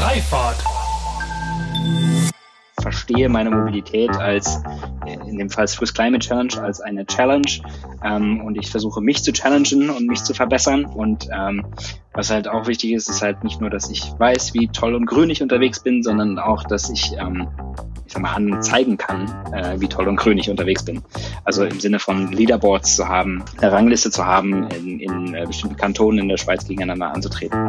Freifahrt. Verstehe meine Mobilität als, in dem Fall Swiss Climate Challenge, als eine Challenge. Ähm, und ich versuche mich zu challengen und mich zu verbessern. Und ähm, was halt auch wichtig ist, ist halt nicht nur, dass ich weiß, wie toll und grün ich unterwegs bin, sondern auch, dass ich ähm, ich sag mal, an zeigen kann, äh, wie toll und grün ich unterwegs bin. Also im Sinne von Leaderboards zu haben, eine Rangliste zu haben, in, in äh, bestimmten Kantonen in der Schweiz gegeneinander anzutreten.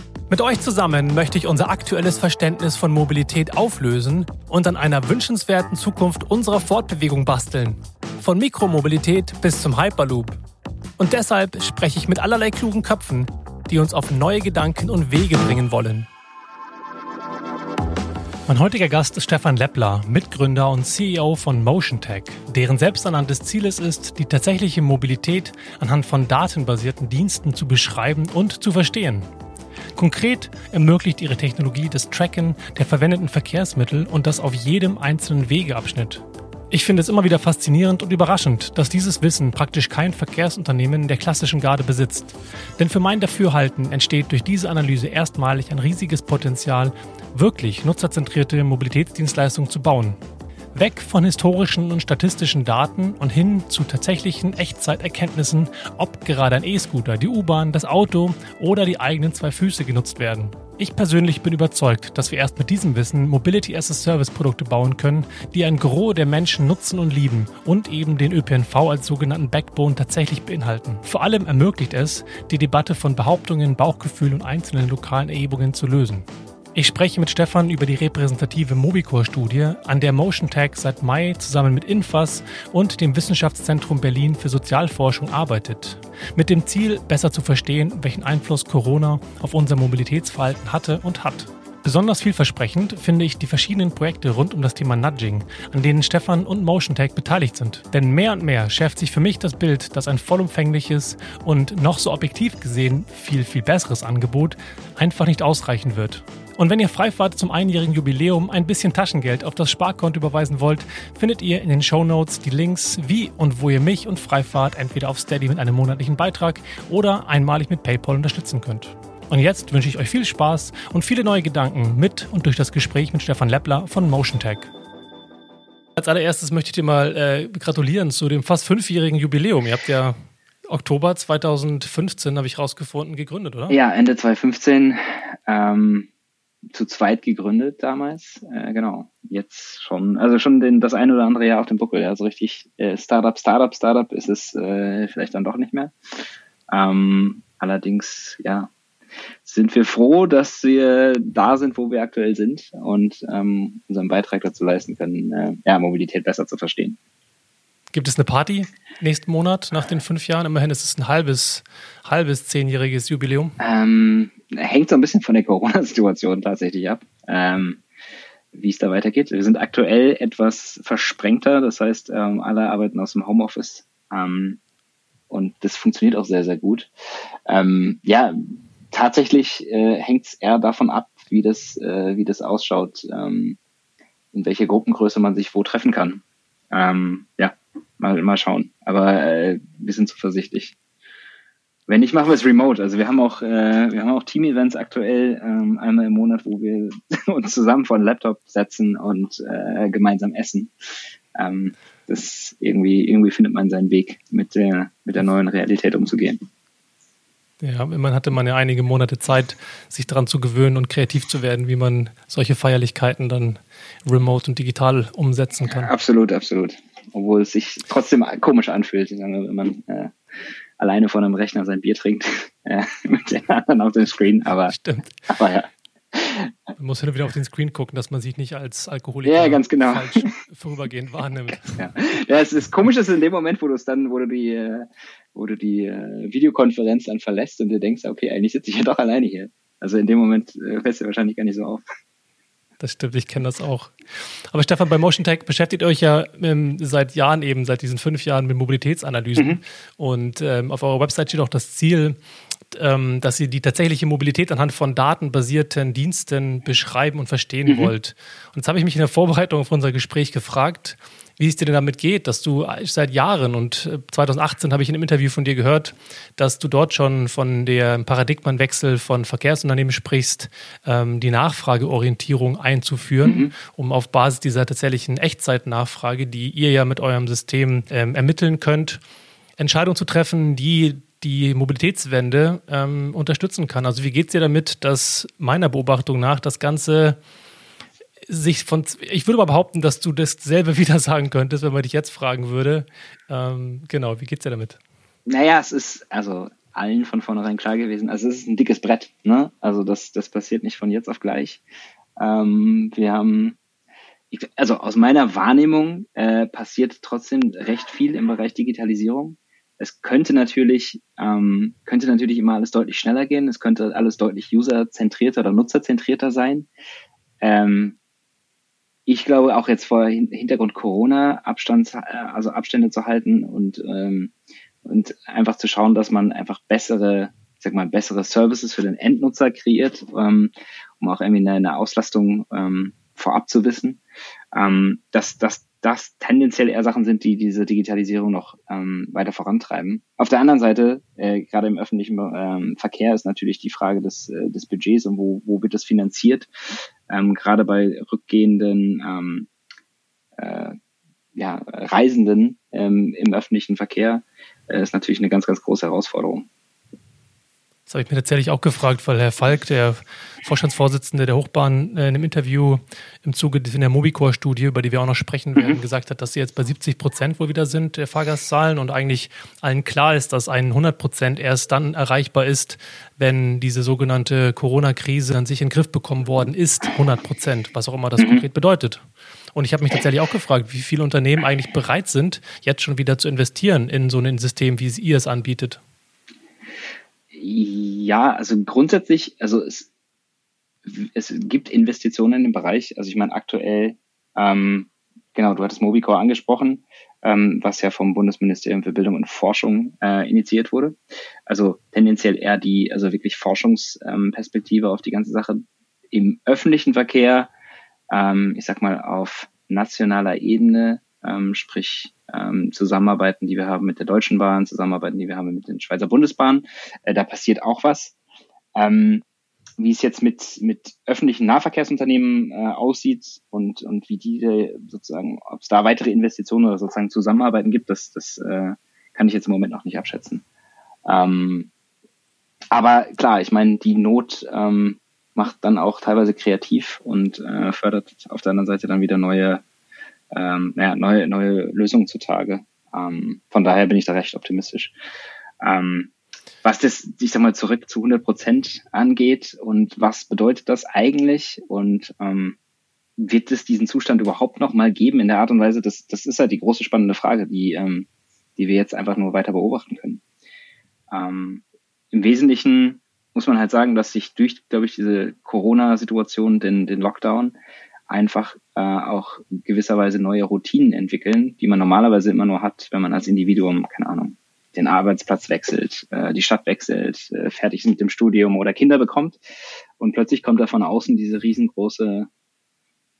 Mit euch zusammen möchte ich unser aktuelles Verständnis von Mobilität auflösen und an einer wünschenswerten Zukunft unserer Fortbewegung basteln. Von Mikromobilität bis zum Hyperloop. Und deshalb spreche ich mit allerlei klugen Köpfen, die uns auf neue Gedanken und Wege bringen wollen. Mein heutiger Gast ist Stefan Leppler, Mitgründer und CEO von MotionTech, deren selbsternanntes Ziel es ist, die tatsächliche Mobilität anhand von datenbasierten Diensten zu beschreiben und zu verstehen. Konkret ermöglicht ihre Technologie das Tracken der verwendeten Verkehrsmittel und das auf jedem einzelnen Wegeabschnitt. Ich finde es immer wieder faszinierend und überraschend, dass dieses Wissen praktisch kein Verkehrsunternehmen der klassischen Garde besitzt. Denn für mein Dafürhalten entsteht durch diese Analyse erstmalig ein riesiges Potenzial, wirklich nutzerzentrierte Mobilitätsdienstleistungen zu bauen. Weg von historischen und statistischen Daten und hin zu tatsächlichen Echtzeiterkenntnissen, ob gerade ein E-Scooter, die U-Bahn, das Auto oder die eigenen zwei Füße genutzt werden. Ich persönlich bin überzeugt, dass wir erst mit diesem Wissen Mobility as a Service Produkte bauen können, die ein Gros der Menschen nutzen und lieben und eben den ÖPNV als sogenannten Backbone tatsächlich beinhalten. Vor allem ermöglicht es, die Debatte von Behauptungen, Bauchgefühl und einzelnen lokalen Erhebungen zu lösen. Ich spreche mit Stefan über die repräsentative Mobicore-Studie, an der MotionTech seit Mai zusammen mit Infas und dem Wissenschaftszentrum Berlin für Sozialforschung arbeitet. Mit dem Ziel, besser zu verstehen, welchen Einfluss Corona auf unser Mobilitätsverhalten hatte und hat. Besonders vielversprechend finde ich die verschiedenen Projekte rund um das Thema Nudging, an denen Stefan und MotionTech beteiligt sind. Denn mehr und mehr schärft sich für mich das Bild, dass ein vollumfängliches und noch so objektiv gesehen viel, viel besseres Angebot einfach nicht ausreichen wird. Und wenn ihr Freifahrt zum einjährigen Jubiläum ein bisschen Taschengeld auf das Sparkonto überweisen wollt, findet ihr in den Show Notes die Links, wie und wo ihr mich und Freifahrt entweder auf Steady mit einem monatlichen Beitrag oder einmalig mit PayPal unterstützen könnt. Und jetzt wünsche ich euch viel Spaß und viele neue Gedanken mit und durch das Gespräch mit Stefan Leppler von MotionTech. Als allererstes möchte ich dir mal äh, gratulieren zu dem fast fünfjährigen Jubiläum. Ihr habt ja Oktober 2015, habe ich rausgefunden, gegründet, oder? Ja, Ende 2015. Ähm, zu zweit gegründet damals. Äh, genau. Jetzt schon, also schon den, das ein oder andere Jahr auf dem Buckel. Also richtig äh, Startup, Startup, Startup ist es äh, vielleicht dann doch nicht mehr. Ähm, allerdings, ja, sind wir froh, dass wir da sind, wo wir aktuell sind und ähm, unseren Beitrag dazu leisten können, äh, ja, Mobilität besser zu verstehen. Gibt es eine Party nächsten Monat nach den fünf Jahren? Immerhin ist es ein halbes, halbes zehnjähriges Jubiläum. Ähm, hängt so ein bisschen von der Corona-Situation tatsächlich ab, ähm, wie es da weitergeht. Wir sind aktuell etwas versprengter, das heißt, ähm, alle arbeiten aus dem Homeoffice ähm, und das funktioniert auch sehr, sehr gut. Ähm, ja, tatsächlich äh, hängt es eher davon ab, wie das, äh, wie das ausschaut, ähm, in welcher Gruppengröße man sich wo treffen kann. Ja, mal, mal schauen. Aber äh, wir sind zuversichtlich. Wenn nicht, machen wir es remote. Also wir haben auch, äh, wir haben auch Team-Events aktuell, ähm, einmal im Monat, wo wir uns zusammen vor den Laptop setzen und äh, gemeinsam essen. Ähm, das irgendwie, irgendwie findet man seinen Weg, mit der, mit der neuen Realität umzugehen. Ja, immerhin hatte man ja einige Monate Zeit, sich daran zu gewöhnen und kreativ zu werden, wie man solche Feierlichkeiten dann remote und digital umsetzen kann. Absolut, absolut obwohl es sich trotzdem komisch anfühlt, wenn man äh, alleine vor einem Rechner sein Bier trinkt, äh, mit den anderen auf dem Screen. Aber, Stimmt. aber ja. Man muss hin wieder auf den Screen gucken, dass man sich nicht als Alkoholiker ja, ganz genau. falsch vorübergehend wahrnimmt. Ja. ja, es ist komisch, dass in dem Moment, wo du es dann, wo du die, äh, wo du die äh, Videokonferenz dann verlässt und dir denkst, okay, eigentlich sitze ich ja doch alleine hier. Also in dem Moment äh, fällst du wahrscheinlich gar nicht so auf. Das stimmt, ich kenne das auch. Aber Stefan, bei Motion Tech beschäftigt euch ja ähm, seit Jahren eben, seit diesen fünf Jahren mit Mobilitätsanalysen. Mhm. Und ähm, auf eurer Website steht auch das Ziel, ähm, dass ihr die tatsächliche Mobilität anhand von datenbasierten Diensten beschreiben und verstehen mhm. wollt. Und jetzt habe ich mich in der Vorbereitung auf unser Gespräch gefragt, wie es dir denn damit geht, dass du seit Jahren und 2018 äh, habe ich in einem Interview von dir gehört, dass du dort schon von der Paradigmenwechsel von Verkehrsunternehmen sprichst, ähm, die Nachfrageorientierung einzuführen, mhm. um auf Basis dieser tatsächlichen Echtzeitnachfrage, die ihr ja mit eurem System ähm, ermitteln könnt, Entscheidungen zu treffen, die die Mobilitätswende ähm, unterstützen kann. Also wie geht es dir damit, dass meiner Beobachtung nach das Ganze sich von, ich würde mal behaupten, dass du dasselbe wieder sagen könntest, wenn man dich jetzt fragen würde. Ähm, genau, wie geht's dir damit? Naja, es ist also allen von vornherein klar gewesen. Also es ist ein dickes Brett, ne? Also das, das passiert nicht von jetzt auf gleich. Ähm, wir haben, also aus meiner Wahrnehmung äh, passiert trotzdem recht viel im Bereich Digitalisierung. Es könnte natürlich, ähm, könnte natürlich immer alles deutlich schneller gehen. Es könnte alles deutlich userzentrierter oder nutzerzentrierter sein. Ähm, ich glaube auch jetzt vor Hintergrund Corona Abstand, äh, also Abstände zu halten und ähm, und einfach zu schauen, dass man einfach bessere, sag mal, bessere Services für den Endnutzer kreiert, ähm, um auch irgendwie eine, eine Auslastung ähm, vorab zu wissen. Ähm, dass, dass das tendenziell eher Sachen sind, die diese Digitalisierung noch ähm, weiter vorantreiben. Auf der anderen Seite, äh, gerade im öffentlichen ähm, Verkehr ist natürlich die Frage des, äh, des Budgets und wo, wo wird das finanziert. Ähm, gerade bei rückgehenden ähm, äh, ja, Reisenden ähm, im öffentlichen Verkehr äh, ist natürlich eine ganz, ganz große Herausforderung. Das habe ich mir tatsächlich auch gefragt, weil Herr Falk, der Vorstandsvorsitzende der Hochbahn, äh, in einem Interview im Zuge der Mobicore-Studie, über die wir auch noch sprechen werden, mhm. gesagt hat, dass sie jetzt bei 70 Prozent wohl wieder sind, der Fahrgastzahlen und eigentlich allen klar ist, dass ein 100 Prozent erst dann erreichbar ist, wenn diese sogenannte Corona-Krise an sich in den Griff bekommen worden ist. 100 Prozent, was auch immer das mhm. konkret bedeutet. Und ich habe mich tatsächlich auch gefragt, wie viele Unternehmen eigentlich bereit sind, jetzt schon wieder zu investieren in so ein System, wie ihr es anbietet. Ja, also grundsätzlich, also es, es gibt Investitionen im Bereich. Also ich meine aktuell, ähm, genau, du hattest Mobicore angesprochen, ähm, was ja vom Bundesministerium für Bildung und Forschung äh, initiiert wurde. Also tendenziell eher die, also wirklich Forschungsperspektive ähm, auf die ganze Sache im öffentlichen Verkehr, ähm, ich sag mal auf nationaler Ebene, ähm, sprich ähm, Zusammenarbeiten, die wir haben mit der Deutschen Bahn, Zusammenarbeiten, die wir haben mit den Schweizer Bundesbahnen. Äh, da passiert auch was. Ähm, wie es jetzt mit, mit öffentlichen Nahverkehrsunternehmen äh, aussieht und, und wie die sozusagen, ob es da weitere Investitionen oder sozusagen Zusammenarbeiten gibt, das, das äh, kann ich jetzt im Moment noch nicht abschätzen. Ähm, aber klar, ich meine, die Not ähm, macht dann auch teilweise kreativ und äh, fördert auf der anderen Seite dann wieder neue ähm, naja, neue, neue Lösungen zutage. Ähm, von daher bin ich da recht optimistisch. Ähm, was das, ich sag mal, zurück zu 100 Prozent angeht und was bedeutet das eigentlich und ähm, wird es diesen Zustand überhaupt noch mal geben in der Art und Weise? Das, das ist halt die große spannende Frage, die, ähm, die wir jetzt einfach nur weiter beobachten können. Ähm, Im Wesentlichen muss man halt sagen, dass sich durch, glaube ich, diese Corona-Situation, den, den Lockdown, einfach äh, auch gewisserweise neue Routinen entwickeln, die man normalerweise immer nur hat, wenn man als Individuum, keine Ahnung, den Arbeitsplatz wechselt, äh, die Stadt wechselt, äh, fertig ist mit dem Studium oder Kinder bekommt. Und plötzlich kommt da von außen diese riesengroße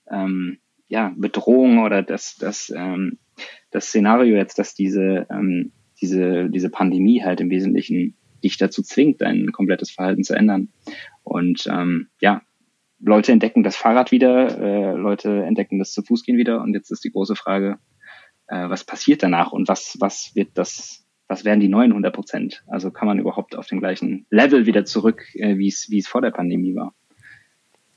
ähm, ja, Bedrohung oder das, das, ähm, das Szenario jetzt, dass diese, ähm, diese, diese Pandemie halt im Wesentlichen dich dazu zwingt, dein komplettes Verhalten zu ändern. Und ähm, ja, Leute entdecken das Fahrrad wieder, äh, Leute entdecken das zu Fuß gehen wieder und jetzt ist die große Frage, äh, was passiert danach und was, was wird das, was werden die neuen 100 Prozent? Also kann man überhaupt auf den gleichen Level wieder zurück, äh, wie es, wie es vor der Pandemie war?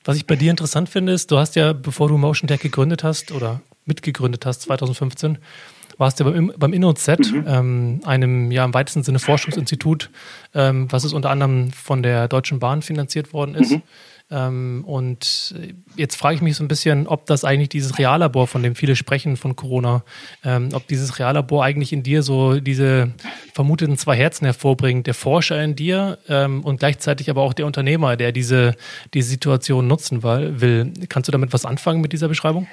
Was ich bei dir interessant finde, ist, du hast ja, bevor du Motion Tech gegründet hast oder mitgegründet hast, 2015, warst ja beim, beim InnoZ, mhm. ähm, einem ja im weitesten Sinne Forschungsinstitut, ähm, was es unter anderem von der Deutschen Bahn finanziert worden ist. Mhm Ähm, und jetzt frage ich mich so ein bisschen, ob das eigentlich dieses Reallabor, von dem viele sprechen von Corona, ähm, ob dieses Reallabor eigentlich in dir so diese vermuteten zwei Herzen hervorbringt, der Forscher in dir ähm, und gleichzeitig aber auch der Unternehmer, der diese, diese Situation nutzen will. Kannst du damit was anfangen mit dieser Beschreibung?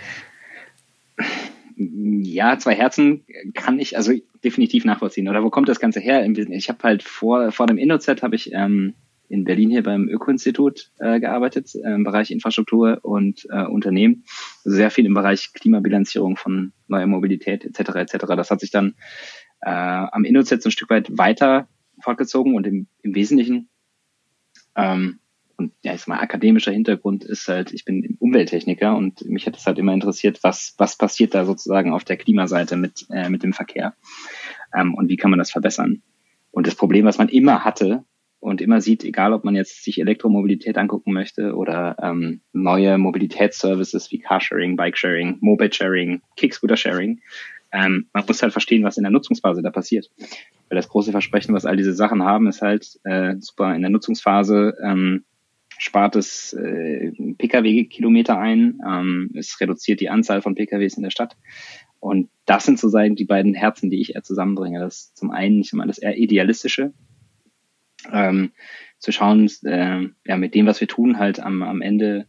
Ja, zwei Herzen kann ich also definitiv nachvollziehen. Oder wo kommt das Ganze her? Ich habe halt vor, vor dem InnoZ habe ich ähm, in Berlin hier beim Öko-Institut äh, gearbeitet, äh, im Bereich Infrastruktur und äh, Unternehmen. Sehr viel im Bereich Klimabilanzierung von neuer Mobilität etc. etc. Das hat sich dann äh, am InnoZ so ein Stück weit weiter fortgezogen und im, im Wesentlichen ähm, und ja, ist mal akademischer Hintergrund ist halt, ich bin Umwelttechniker und mich hat es halt immer interessiert, was, was passiert da sozusagen auf der Klimaseite mit, äh, mit dem Verkehr ähm, und wie kann man das verbessern. Und das Problem, was man immer hatte und immer sieht, egal ob man jetzt sich Elektromobilität angucken möchte oder ähm, neue Mobilitätsservices wie Carsharing, Bikesharing, Mobile-Sharing, Kickscooter-Sharing, ähm, man muss halt verstehen, was in der Nutzungsphase da passiert. Weil das große Versprechen, was all diese Sachen haben, ist halt äh, super in der Nutzungsphase ähm, spart es äh, Pkw-Kilometer ein, ähm, es reduziert die Anzahl von Pkws in der Stadt. Und das sind sozusagen die beiden Herzen, die ich eher zusammenbringe. Das ist zum einen ich meine, das eher idealistische, ähm, zu schauen, äh, ja, mit dem, was wir tun, halt am, am Ende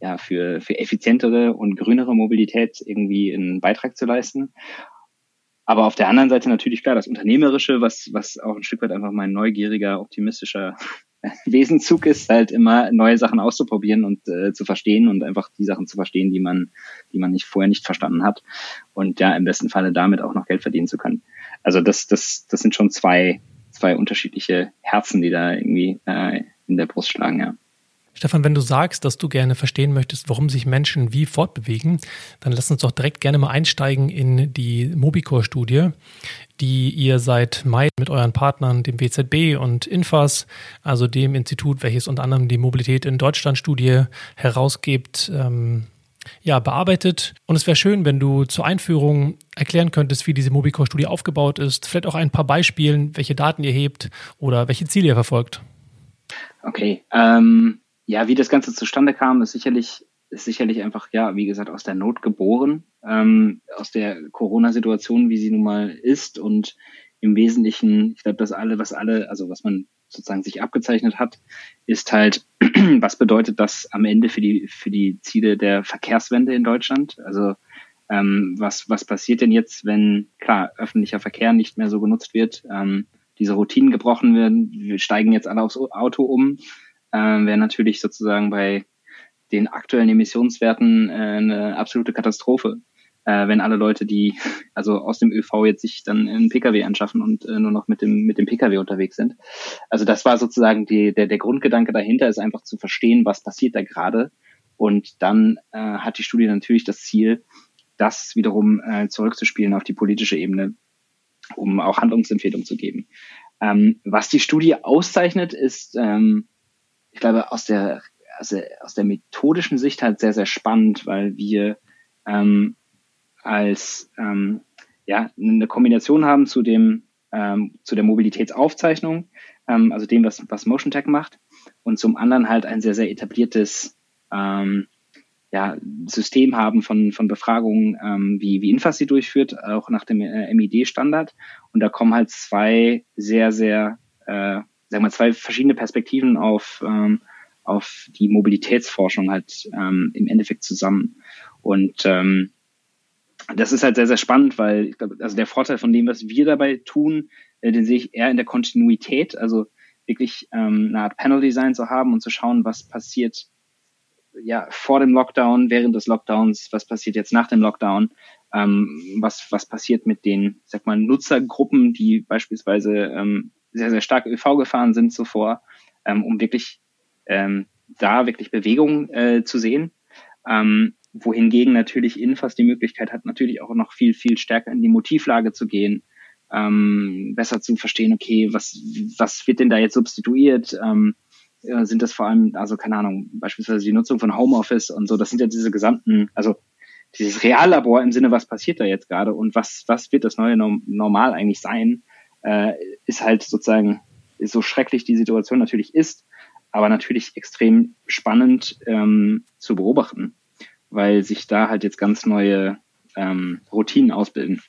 ja, für, für effizientere und grünere Mobilität irgendwie einen Beitrag zu leisten. Aber auf der anderen Seite natürlich klar das Unternehmerische, was, was auch ein Stück weit einfach mein neugieriger, optimistischer Wesenzug ist, halt immer neue Sachen auszuprobieren und äh, zu verstehen und einfach die Sachen zu verstehen, die man, die man nicht vorher nicht verstanden hat. Und ja, im besten Falle damit auch noch Geld verdienen zu können. Also das, das, das sind schon zwei, zwei unterschiedliche Herzen, die da irgendwie äh, in der Brust schlagen, ja. Stefan, wenn du sagst, dass du gerne verstehen möchtest, warum sich Menschen wie fortbewegen, dann lass uns doch direkt gerne mal einsteigen in die Mobicor-Studie, die ihr seit Mai mit euren Partnern, dem WZB und Infas, also dem Institut, welches unter anderem die Mobilität in Deutschland-Studie herausgibt, ähm, ja, bearbeitet. Und es wäre schön, wenn du zur Einführung erklären könntest, wie diese Mobicor-Studie aufgebaut ist, vielleicht auch ein paar Beispielen, welche Daten ihr hebt oder welche Ziele ihr verfolgt. Okay, ähm, ja, wie das Ganze zustande kam, ist sicherlich, ist sicherlich einfach, ja, wie gesagt, aus der Not geboren, ähm, aus der Corona-Situation, wie sie nun mal ist und im Wesentlichen, ich glaube, dass alle, was alle, also was man sozusagen sich abgezeichnet hat, ist halt, was bedeutet das am Ende für die, für die Ziele der Verkehrswende in Deutschland? Also, ähm, was, was passiert denn jetzt, wenn, klar, öffentlicher Verkehr nicht mehr so genutzt wird, ähm, diese Routinen gebrochen werden, wir steigen jetzt alle aufs Auto um, äh, wäre natürlich sozusagen bei den aktuellen Emissionswerten äh, eine absolute Katastrophe, äh, wenn alle Leute, die also aus dem ÖV jetzt sich dann einen Pkw anschaffen und äh, nur noch mit dem mit dem Pkw unterwegs sind. Also das war sozusagen die, der der Grundgedanke dahinter, ist einfach zu verstehen, was passiert da gerade. Und dann äh, hat die Studie natürlich das Ziel, das wiederum äh, zurückzuspielen auf die politische Ebene, um auch Handlungsempfehlungen zu geben. Ähm, was die Studie auszeichnet, ist ähm, ich glaube, aus der, also aus der methodischen Sicht halt sehr, sehr spannend, weil wir ähm, als ähm, ja, eine Kombination haben zu dem ähm, zu der Mobilitätsaufzeichnung, ähm, also dem, was, was Motion Tech macht, und zum anderen halt ein sehr, sehr etabliertes ähm, ja, System haben von, von Befragungen, ähm, wie, wie Infas sie durchführt, auch nach dem äh, MID-Standard. Und da kommen halt zwei sehr, sehr äh, sagen wir, zwei verschiedene Perspektiven auf, ähm, auf die Mobilitätsforschung halt ähm, im Endeffekt zusammen. Und ähm, das ist halt sehr, sehr spannend, weil ich glaube, also der Vorteil von dem, was wir dabei tun, äh, den sehe ich eher in der Kontinuität, also wirklich ähm, eine Art Panel-Design zu haben und zu schauen, was passiert ja vor dem Lockdown, während des Lockdowns, was passiert jetzt nach dem Lockdown, ähm, was, was passiert mit den, sag mal, Nutzergruppen, die beispielsweise ähm, sehr, sehr stark ÖV gefahren sind zuvor, ähm, um wirklich ähm, da wirklich Bewegung äh, zu sehen. Ähm, wohingegen natürlich Infas die Möglichkeit hat, natürlich auch noch viel, viel stärker in die Motivlage zu gehen, ähm, besser zu verstehen, okay, was, was wird denn da jetzt substituiert? Ähm, äh, sind das vor allem, also keine Ahnung, beispielsweise die Nutzung von Homeoffice und so, das sind ja diese gesamten, also dieses Reallabor im Sinne, was passiert da jetzt gerade und was, was wird das neue Normal eigentlich sein? äh, ist halt sozusagen, so schrecklich die Situation natürlich ist, aber natürlich extrem spannend ähm, zu beobachten, weil sich da halt jetzt ganz neue ähm, Routinen ausbilden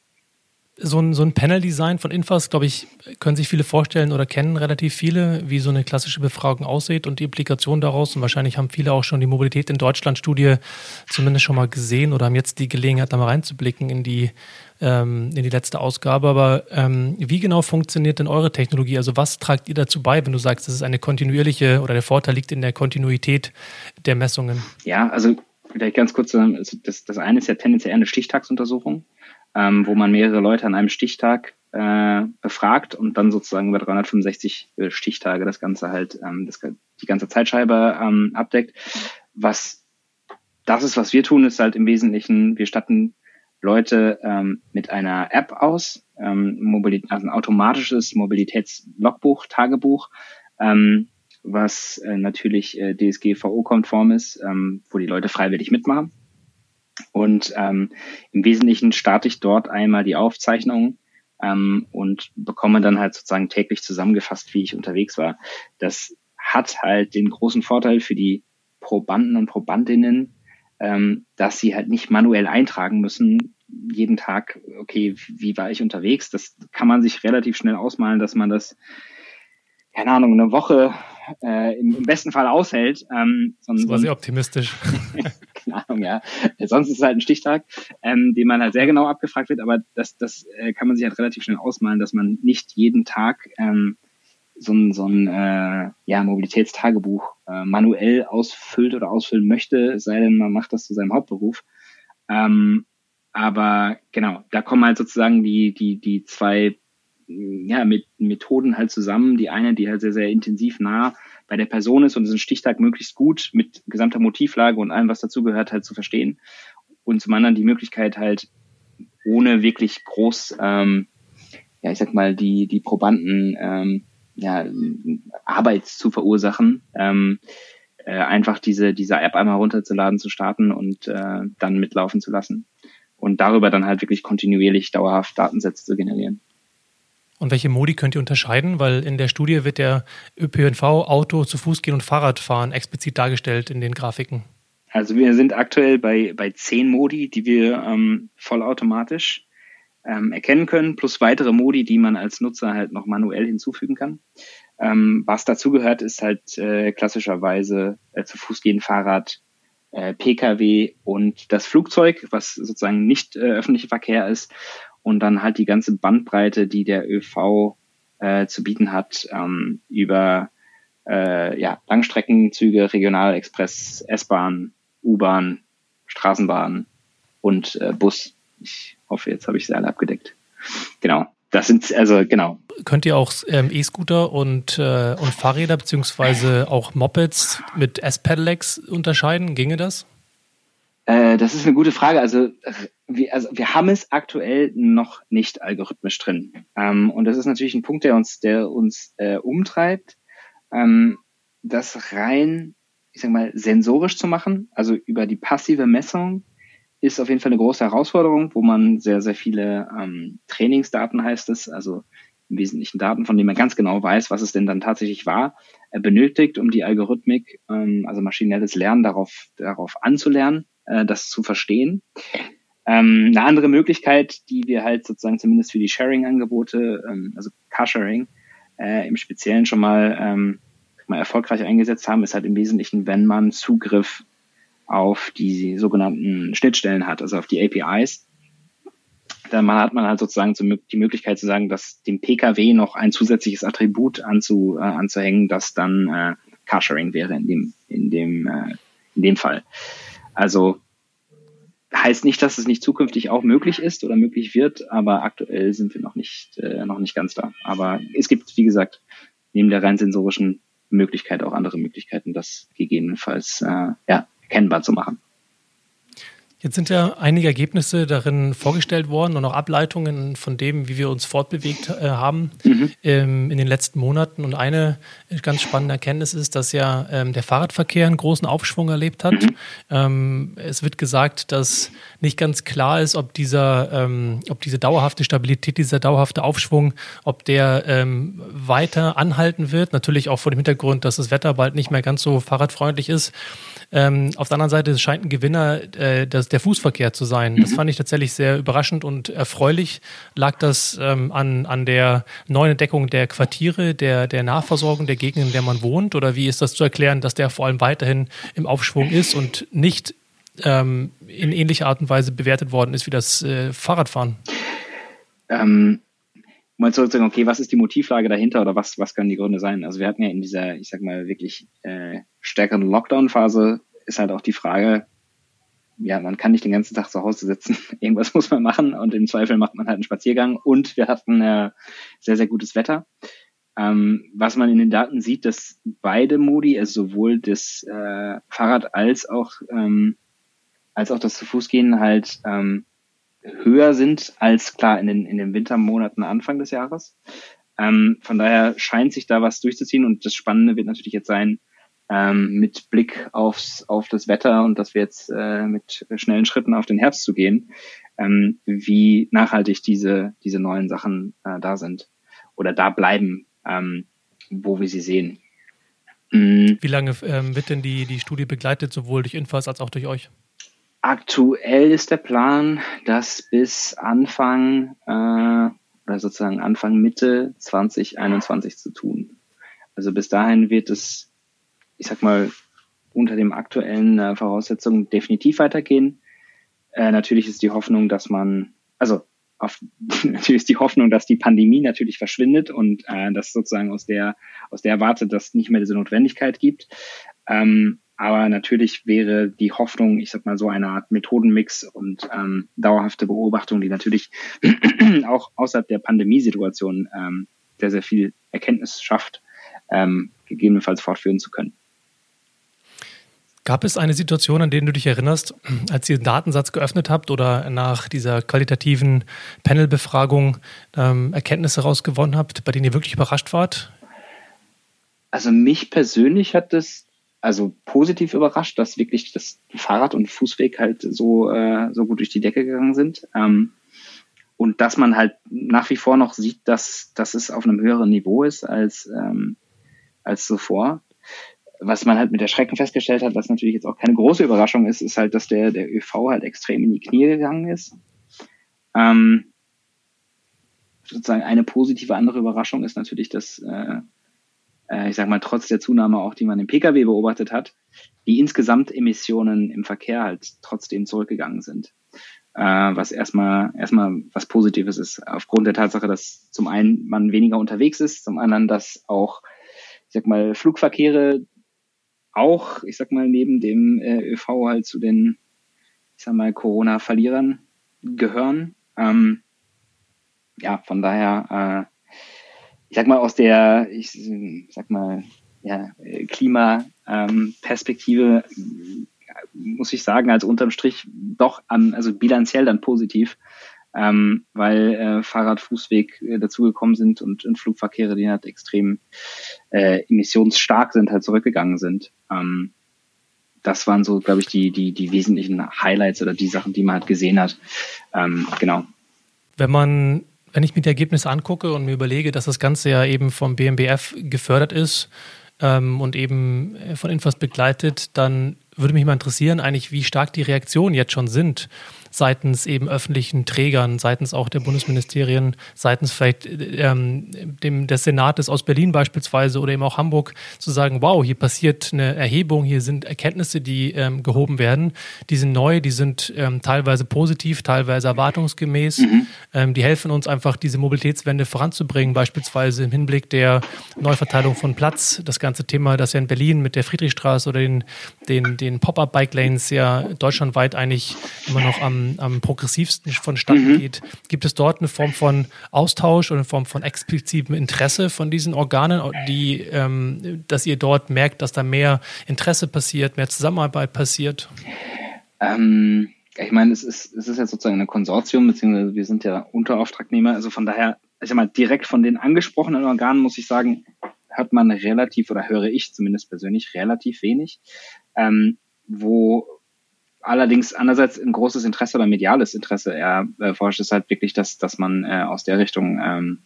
so ein, so ein Panel-Design von Infas, glaube ich, können sich viele vorstellen oder kennen relativ viele, wie so eine klassische Befragung aussieht und die Implikation daraus. Und wahrscheinlich haben viele auch schon die Mobilität in Deutschland-Studie zumindest schon mal gesehen oder haben jetzt die Gelegenheit, da mal reinzublicken in die, ähm, in die letzte Ausgabe. Aber ähm, wie genau funktioniert denn eure Technologie? Also was tragt ihr dazu bei, wenn du sagst, das ist eine kontinuierliche oder der Vorteil liegt in der Kontinuität der Messungen? Ja, also vielleicht ganz kurz, also das, das eine ist ja tendenziell eine Stichtagsuntersuchung ähm, wo man mehrere Leute an einem Stichtag äh, befragt und dann sozusagen über 365 äh, Stichtage das Ganze halt, ähm, das, die ganze Zeitscheibe ähm, abdeckt. Was das ist, was wir tun, ist halt im Wesentlichen, wir statten Leute ähm, mit einer App aus, ähm, Mobilität, also ein automatisches Mobilitätslogbuch, Tagebuch, ähm, was äh, natürlich äh, DSGVO-konform ist, ähm, wo die Leute freiwillig mitmachen. Und ähm, im Wesentlichen starte ich dort einmal die Aufzeichnung ähm, und bekomme dann halt sozusagen täglich zusammengefasst, wie ich unterwegs war. Das hat halt den großen Vorteil für die Probanden und Probandinnen, ähm, dass sie halt nicht manuell eintragen müssen, jeden Tag, okay, wie war ich unterwegs? Das kann man sich relativ schnell ausmalen, dass man das, keine Ahnung, eine Woche äh, im, im besten Fall aushält. Ähm, so, das war sehr optimistisch. keine Ahnung, ja. Sonst ist es halt ein Stichtag, ähm, den man halt sehr genau abgefragt wird, aber das, das äh, kann man sich halt relativ schnell ausmalen, dass man nicht jeden Tag ähm, so ein, so ein äh, ja, Mobilitätstagebuch äh, manuell ausfüllt oder ausfüllen möchte, sei denn man macht das zu seinem Hauptberuf. Ähm, aber genau, da kommen halt sozusagen die, die, die zwei ja, mit Methoden halt zusammen. Die eine, die halt sehr, sehr intensiv nah bei der Person ist und diesen Stichtag möglichst gut mit gesamter Motivlage und allem, was dazugehört, halt zu verstehen. Und zum anderen die Möglichkeit halt ohne wirklich groß, ähm, ja, ich sag mal, die, die Probanden ähm, ja, Arbeit zu verursachen, ähm, äh, einfach diese, diese App einmal runterzuladen, zu starten und äh, dann mitlaufen zu lassen. Und darüber dann halt wirklich kontinuierlich dauerhaft Datensätze zu generieren. Und welche Modi könnt ihr unterscheiden? Weil in der Studie wird der ÖPNV, Auto, zu Fuß gehen und Fahrradfahren explizit dargestellt in den Grafiken. Also wir sind aktuell bei, bei zehn Modi, die wir ähm, vollautomatisch ähm, erkennen können, plus weitere Modi, die man als Nutzer halt noch manuell hinzufügen kann. Ähm, was dazu gehört, ist halt äh, klassischerweise äh, zu Fuß gehen, Fahrrad, äh, Pkw und das Flugzeug, was sozusagen nicht äh, öffentlicher Verkehr ist und dann halt die ganze Bandbreite, die der ÖV äh, zu bieten hat, ähm, über äh, ja, Langstreckenzüge, Regionalexpress, S-Bahn, U-Bahn, Straßenbahn und äh, Bus. Ich hoffe, jetzt habe ich sie alle abgedeckt. Genau. Das sind also genau. Könnt ihr auch ähm, E-Scooter und, äh, und Fahrräder beziehungsweise auch Mopeds mit S-Pedelecs unterscheiden? Ginge das? Äh, das ist eine gute Frage. Also wir, also wir haben es aktuell noch nicht algorithmisch drin. Ähm, und das ist natürlich ein Punkt, der uns, der uns äh, umtreibt, ähm, das rein, ich sag mal, sensorisch zu machen, also über die passive Messung ist auf jeden Fall eine große Herausforderung, wo man sehr, sehr viele ähm, Trainingsdaten heißt es, also im Wesentlichen Daten, von denen man ganz genau weiß, was es denn dann tatsächlich war, äh, benötigt, um die Algorithmik, ähm, also maschinelles Lernen darauf, darauf anzulernen, äh, das zu verstehen. Ähm, eine andere Möglichkeit, die wir halt sozusagen zumindest für die Sharing-Angebote, ähm, also Carsharing, äh, im Speziellen schon mal, ähm, mal erfolgreich eingesetzt haben, ist halt im Wesentlichen, wenn man Zugriff auf die sogenannten Schnittstellen hat, also auf die APIs. Dann hat man halt sozusagen die Möglichkeit zu sagen, dass dem PKW noch ein zusätzliches Attribut anzu, äh, anzuhängen, das dann äh, Carsharing wäre in dem, in dem, äh, in dem Fall. Also heißt nicht, dass es nicht zukünftig auch möglich ist oder möglich wird, aber aktuell sind wir noch nicht, äh, noch nicht ganz da. Aber es gibt, wie gesagt, neben der rein sensorischen Möglichkeit auch andere Möglichkeiten, das gegebenenfalls äh, ja, erkennbar zu machen. Jetzt sind ja einige Ergebnisse darin vorgestellt worden und auch Ableitungen von dem, wie wir uns fortbewegt äh, haben mhm. ähm, in den letzten Monaten. Und eine ganz spannende Erkenntnis ist, dass ja ähm, der Fahrradverkehr einen großen Aufschwung erlebt hat. Mhm. Ähm, es wird gesagt, dass nicht ganz klar ist, ob dieser, ähm, ob diese dauerhafte Stabilität, dieser dauerhafte Aufschwung, ob der ähm, weiter anhalten wird. Natürlich auch vor dem Hintergrund, dass das Wetter bald nicht mehr ganz so fahrradfreundlich ist. Ähm, auf der anderen Seite scheint ein Gewinner äh, das, der Fußverkehr zu sein. Das mhm. fand ich tatsächlich sehr überraschend und erfreulich. Lag das ähm, an, an der neuen Entdeckung der Quartiere, der, der Nahversorgung der Gegenden, in der man wohnt? Oder wie ist das zu erklären, dass der vor allem weiterhin im Aufschwung ist und nicht ähm, in ähnlicher Art und Weise bewertet worden ist wie das äh, Fahrradfahren? Ähm, mal zurückzusagen, okay, was ist die Motivlage dahinter oder was, was können die Gründe sein? Also wir hatten ja in dieser, ich sag mal, wirklich äh, stärkeren Lockdown-Phase ist halt auch die Frage, ja, man kann nicht den ganzen Tag zu Hause sitzen. Irgendwas muss man machen und im Zweifel macht man halt einen Spaziergang. Und wir hatten äh, sehr, sehr gutes Wetter. Ähm, was man in den Daten sieht, dass beide Modi, also sowohl das äh, Fahrrad als auch ähm, als auch das zu Fuß gehen halt ähm, höher sind als klar in den in den Wintermonaten Anfang des Jahres. Ähm, von daher scheint sich da was durchzuziehen und das Spannende wird natürlich jetzt sein, ähm, mit Blick aufs, auf das Wetter und dass wir jetzt äh, mit schnellen Schritten auf den Herbst zu gehen, ähm, wie nachhaltig diese, diese neuen Sachen äh, da sind oder da bleiben, ähm, wo wir sie sehen. Mhm. Wie lange ähm, wird denn die, die Studie begleitet, sowohl durch Infas als auch durch euch? Aktuell ist der Plan, dass bis Anfang äh, oder sozusagen Anfang Mitte 2021 zu tun. Also bis dahin wird es ich sag mal, unter den aktuellen äh, Voraussetzungen definitiv weitergehen. Äh, natürlich ist die Hoffnung, dass man, also auf, natürlich ist die Hoffnung, dass die Pandemie natürlich verschwindet und äh, dass sozusagen aus der aus der Warte, dass nicht mehr diese Notwendigkeit gibt. Ähm, aber natürlich wäre die Hoffnung, ich sag mal so eine Art Methodenmix und ähm, dauerhafte Beobachtung, die natürlich auch außerhalb der Pandemiesituation ähm, sehr sehr viel Erkenntnis schafft, ähm, gegebenenfalls fortführen zu können. Gab es eine Situation, an der du dich erinnerst, als ihr den Datensatz geöffnet habt oder nach dieser qualitativen Panelbefragung ähm, Erkenntnisse rausgewonnen habt, bei denen ihr wirklich überrascht wart? Also mich persönlich hat es also positiv überrascht, dass wirklich das Fahrrad- und Fußweg halt so, äh, so gut durch die Decke gegangen sind. Ähm, und dass man halt nach wie vor noch sieht, dass, dass es auf einem höheren Niveau ist als, ähm, als zuvor was man halt mit der Schrecken festgestellt hat, was natürlich jetzt auch keine große Überraschung ist, ist halt, dass der, der ÖV halt extrem in die Knie gegangen ist. Ähm, sozusagen eine positive andere Überraschung ist natürlich, dass, äh, äh, ich sag mal, trotz der Zunahme auch, die man im Pkw beobachtet hat, die insgesamt Emissionen im Verkehr halt trotzdem zurückgegangen sind. Äh, was erstmal, erstmal was Positives ist, aufgrund der Tatsache, dass zum einen man weniger unterwegs ist, zum anderen, dass auch, ich sag mal, Flugverkehre auch, ich sag mal, neben dem äh, ÖV halt zu den, ich sag mal, Corona-Verlierern gehören. Ähm, ja, von daher, äh, ich sag mal, aus der, ich sag mal, ja, Klimaperspektive ähm, muss ich sagen, also unterm Strich doch an, also bilanziell dann positiv, ähm, weil äh, Fahrrad, Fußweg äh, dazugekommen sind und, und Flugverkehre, die halt extrem äh, emissionsstark sind, halt zurückgegangen sind. Ähm, das waren so, glaube ich, die, die, die wesentlichen Highlights oder die Sachen, die man halt gesehen hat. Ähm, genau. Wenn man, wenn ich mir die Ergebnisse angucke und mir überlege, dass das Ganze ja eben vom BMBF gefördert ist ähm, und eben von Infos begleitet, dann würde mich mal interessieren, eigentlich, wie stark die Reaktionen jetzt schon sind seitens eben öffentlichen Trägern, seitens auch der Bundesministerien, seitens vielleicht ähm, dem, des Senates aus Berlin beispielsweise oder eben auch Hamburg zu sagen, wow, hier passiert eine Erhebung, hier sind Erkenntnisse, die ähm, gehoben werden, die sind neu, die sind ähm, teilweise positiv, teilweise erwartungsgemäß, mhm. Ähm, die helfen uns einfach, diese Mobilitätswende voranzubringen, beispielsweise im Hinblick der Neuverteilung von Platz, das ganze Thema, das ja in Berlin mit der Friedrichstraße oder den, den, den Pop-up-Bike-Lanes ja deutschlandweit eigentlich immer noch am am, progressivsten vonstatten mhm. geht. Gibt es dort eine Form von Austausch oder eine Form von explizitem Interesse von diesen Organen, die, ähm, dass ihr dort merkt, dass da mehr Interesse passiert, mehr Zusammenarbeit passiert? Ähm, ich meine, es ist, es ist ja sozusagen ein Konsortium, beziehungsweise wir sind ja Unterauftragnehmer. Also von daher, ich sag mal, direkt von den angesprochenen Organen muss ich sagen, hört man relativ oder höre ich zumindest persönlich relativ wenig. Ähm, wo allerdings andererseits ein großes Interesse oder mediales Interesse eher äh, forscht, ist halt wirklich, dass, dass man äh, aus der Richtung, ähm,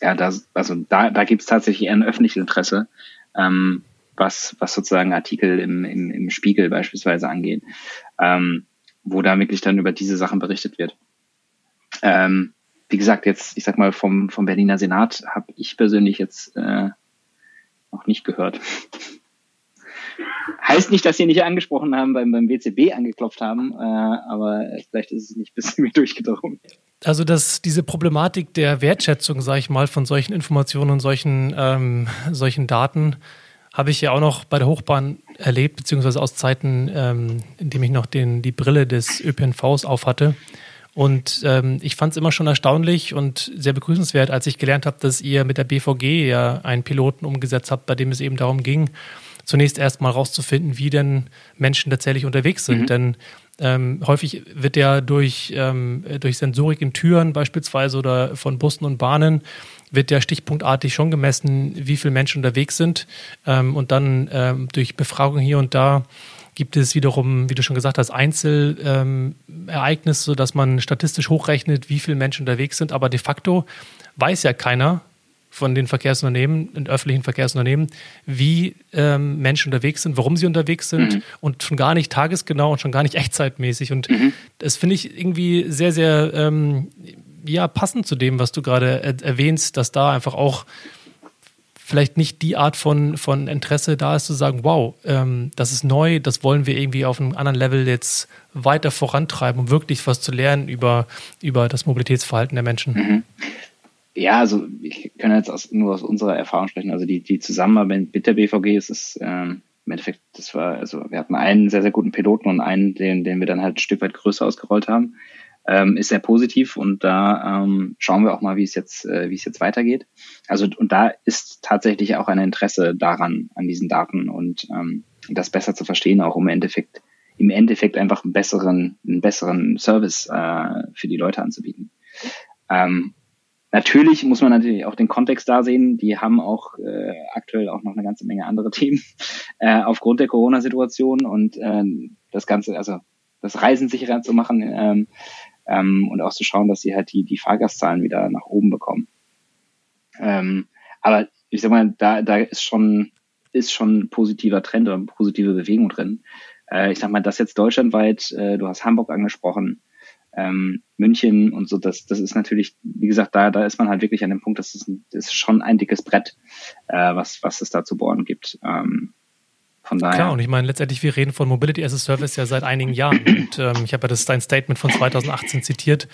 ja, da, also da, da gibt es tatsächlich eher ein öffentliches Interesse, ähm, was, was sozusagen Artikel im, im, im Spiegel beispielsweise angeht, ähm, wo da wirklich dann über diese Sachen berichtet wird. Ähm, wie gesagt, jetzt, ich sag mal, vom, vom Berliner Senat habe ich persönlich jetzt äh, noch nicht gehört. Heißt nicht, dass sie nicht angesprochen haben, beim, beim WCB angeklopft haben, äh, aber vielleicht ist es nicht bis mir durchgedrungen. Also dass diese Problematik der Wertschätzung, sage ich mal, von solchen Informationen und solchen, ähm, solchen Daten habe ich ja auch noch bei der Hochbahn erlebt, beziehungsweise aus Zeiten, ähm, in dem ich noch den, die Brille des ÖPNVs aufhatte. Und ähm, ich fand es immer schon erstaunlich und sehr begrüßenswert, als ich gelernt habe, dass ihr mit der BVG ja einen Piloten umgesetzt habt, bei dem es eben darum ging, zunächst erstmal rauszufinden, wie denn Menschen tatsächlich unterwegs sind. Mhm. Denn ähm, häufig wird ja durch, ähm, durch Sensorik in Türen beispielsweise oder von Bussen und Bahnen wird ja stichpunktartig schon gemessen, wie viele Menschen unterwegs sind. Ähm, und dann ähm, durch Befragung hier und da gibt es wiederum, wie du schon gesagt hast, Einzelereignisse, sodass man statistisch hochrechnet, wie viele Menschen unterwegs sind. Aber de facto weiß ja keiner, von den Verkehrsunternehmen, den öffentlichen Verkehrsunternehmen, wie ähm, Menschen unterwegs sind, warum sie unterwegs sind mhm. und schon gar nicht tagesgenau und schon gar nicht echtzeitmäßig. Und mhm. das finde ich irgendwie sehr, sehr ähm, ja, passend zu dem, was du gerade er erwähnst, dass da einfach auch vielleicht nicht die Art von, von Interesse da ist, zu sagen, wow, ähm, das ist neu, das wollen wir irgendwie auf einem anderen Level jetzt weiter vorantreiben, um wirklich was zu lernen über, über das Mobilitätsverhalten der Menschen. Mhm. Ja, also ich kann jetzt aus, nur aus unserer Erfahrung sprechen. Also die, die Zusammenarbeit mit der BVG ist es ähm, im Endeffekt, das war, also wir hatten einen sehr, sehr guten Piloten und einen, den, den wir dann halt ein Stück weit größer ausgerollt haben. Ähm, ist sehr positiv und da ähm, schauen wir auch mal, wie es jetzt, äh, wie es jetzt weitergeht. Also und da ist tatsächlich auch ein Interesse daran, an diesen Daten und ähm, das besser zu verstehen, auch um im Endeffekt, im Endeffekt einfach einen besseren, einen besseren Service äh, für die Leute anzubieten. Ähm, Natürlich muss man natürlich auch den Kontext da sehen. Die haben auch äh, aktuell auch noch eine ganze Menge andere Themen äh, aufgrund der Corona-Situation und äh, das Ganze, also das Reisen sicherer zu machen ähm, ähm, und auch zu schauen, dass sie halt die, die Fahrgastzahlen wieder nach oben bekommen. Ähm, aber ich sag mal, da, da ist schon, ist schon ein positiver Trend oder eine positive Bewegung drin. Äh, ich sag mal, das jetzt deutschlandweit, äh, du hast Hamburg angesprochen, ähm, München und so, das, das ist natürlich, wie gesagt, da, da ist man halt wirklich an dem Punkt, das ist, das ist schon ein dickes Brett, äh, was, was es da zu bohren gibt. Ähm, von daher. Klar, und ich meine, letztendlich, wir reden von Mobility as a Service ja seit einigen Jahren. Und ähm, ich habe ja das dein Statement von 2018 zitiert.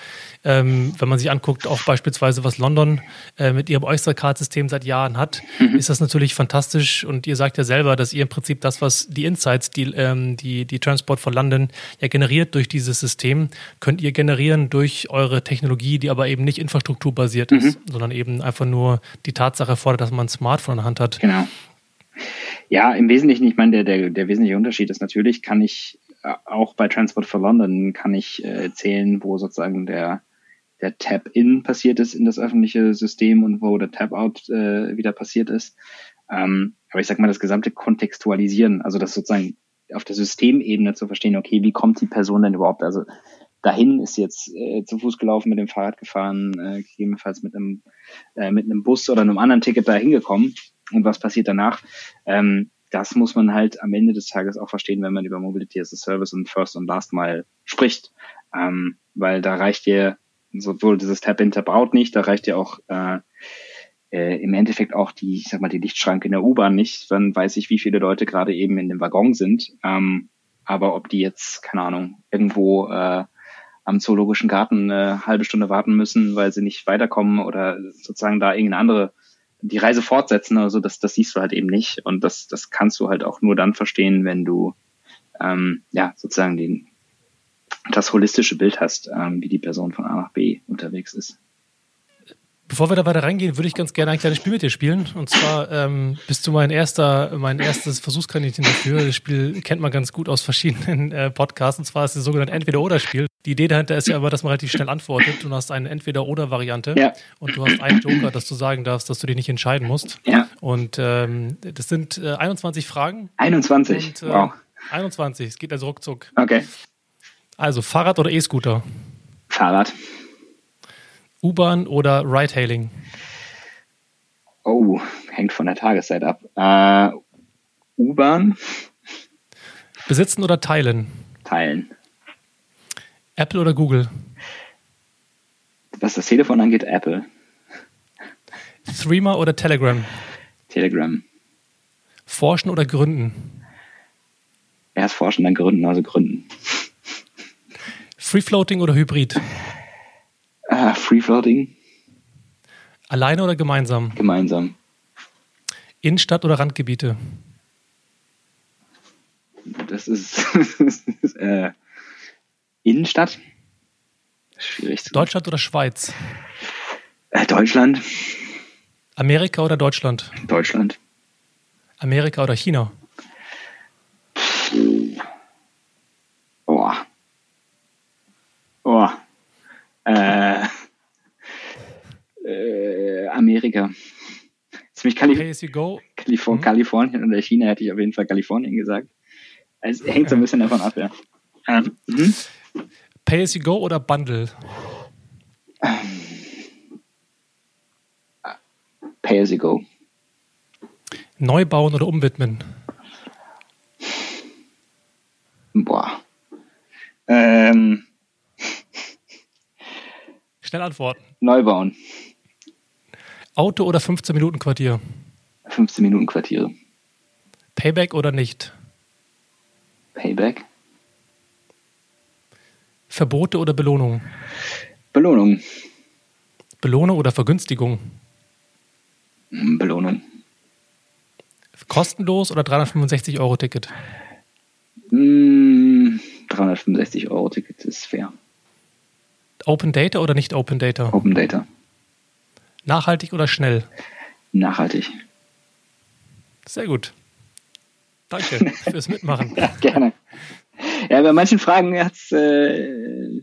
Ähm, wenn man sich anguckt, auch beispielsweise, was London äh, mit ihrem Oyster-Card-System seit Jahren hat, mhm. ist das natürlich fantastisch. Und ihr sagt ja selber, dass ihr im Prinzip das, was die Insights, die, ähm, die, die Transport von London ja generiert durch dieses System, könnt ihr generieren durch eure Technologie, die aber eben nicht infrastrukturbasiert mhm. ist, sondern eben einfach nur die Tatsache erfordert, dass man ein Smartphone in der Hand hat. Genau. Ja, im Wesentlichen, ich meine, der, der, der wesentliche Unterschied ist natürlich, kann ich äh, auch bei Transport for London kann ich äh, zählen, wo sozusagen der, der Tap-In passiert ist in das öffentliche System und wo der Tap-Out äh, wieder passiert ist. Ähm, aber ich sag mal, das gesamte Kontextualisieren, also das sozusagen auf der Systemebene zu verstehen, okay, wie kommt die Person denn überhaupt? Also dahin ist jetzt äh, zu Fuß gelaufen, mit dem Fahrrad gefahren, äh, gegebenenfalls mit einem, äh, mit einem Bus oder einem anderen Ticket da hingekommen und was passiert danach. Ähm, das muss man halt am Ende des Tages auch verstehen, wenn man über Mobility as a Service und First und Last Mile spricht. Ähm, weil da reicht dir sowohl dieses Tap-in, Tap-out nicht, da reicht dir auch äh, äh, im Endeffekt auch die, ich sag mal, die Lichtschranke in der U-Bahn nicht. Dann weiß ich, wie viele Leute gerade eben in dem Waggon sind. Ähm, aber ob die jetzt, keine Ahnung, irgendwo äh, am Zoologischen Garten eine halbe Stunde warten müssen, weil sie nicht weiterkommen oder sozusagen da irgendeine andere die Reise fortsetzen oder so, das, das siehst du halt eben nicht. Und das, das kannst du halt auch nur dann verstehen, wenn du ähm, ja sozusagen den, das holistische Bild hast, ähm, wie die Person von A nach B unterwegs ist. Bevor wir da weiter reingehen, würde ich ganz gerne ein kleines Spiel mit dir spielen. Und zwar ähm, bist du mein erster, mein erstes Versuchskaninchen dafür. Das Spiel kennt man ganz gut aus verschiedenen äh, Podcasts. Und zwar ist es sogenannte Entweder-Oder-Spiel. Die Idee dahinter ist ja aber, dass man relativ schnell antwortet. Du hast eine Entweder-Oder-Variante. Ja. Und du hast einen Joker, dass du sagen darfst, dass du dich nicht entscheiden musst. Ja. Und ähm, das sind äh, 21 Fragen. 21. Und, äh, wow. 21. Es geht also ruckzuck. Okay. Also Fahrrad oder E-Scooter? Fahrrad. U-Bahn oder Ride-Hailing? Oh, hängt von der Tageszeit ab. Äh, U-Bahn. Besitzen oder teilen? Teilen. Apple oder Google? Was das Telefon angeht, Apple. Threema oder Telegram? Telegram. Forschen oder gründen? Erst forschen, dann gründen, also gründen. Free Floating oder Hybrid? Uh, Free Floating. Alleine oder gemeinsam? Gemeinsam. Innenstadt oder Randgebiete? Das ist äh, Innenstadt. Schwierig zu Deutschland oder Schweiz? Äh, Deutschland. Amerika oder Deutschland? Deutschland. Amerika oder China? Boah. Boah. Äh, äh, Amerika. Ziemlich Kalif as you go. Kaliforn mhm. Kalifornien oder China hätte ich auf jeden Fall Kalifornien gesagt. Es hängt so ein bisschen davon ab, ja. Ähm, mhm. Pay as you go oder Bundle? Pay as you go. Neu bauen oder umwidmen? Boah. Ähm, Schnell antworten. Neu bauen. Auto oder 15 Minuten Quartier? 15 Minuten Quartiere. Payback oder nicht? Payback. Verbote oder Belohnung? Belohnung. Belohnung oder Vergünstigung? Hm, Belohnung. Kostenlos oder 365 Euro Ticket? 365 hm, Euro Ticket ist fair. Open Data oder nicht Open Data? Open Data. Nachhaltig oder schnell? Nachhaltig. Sehr gut. Danke fürs Mitmachen. ja, gerne. Ja, bei manchen Fragen hat's, äh,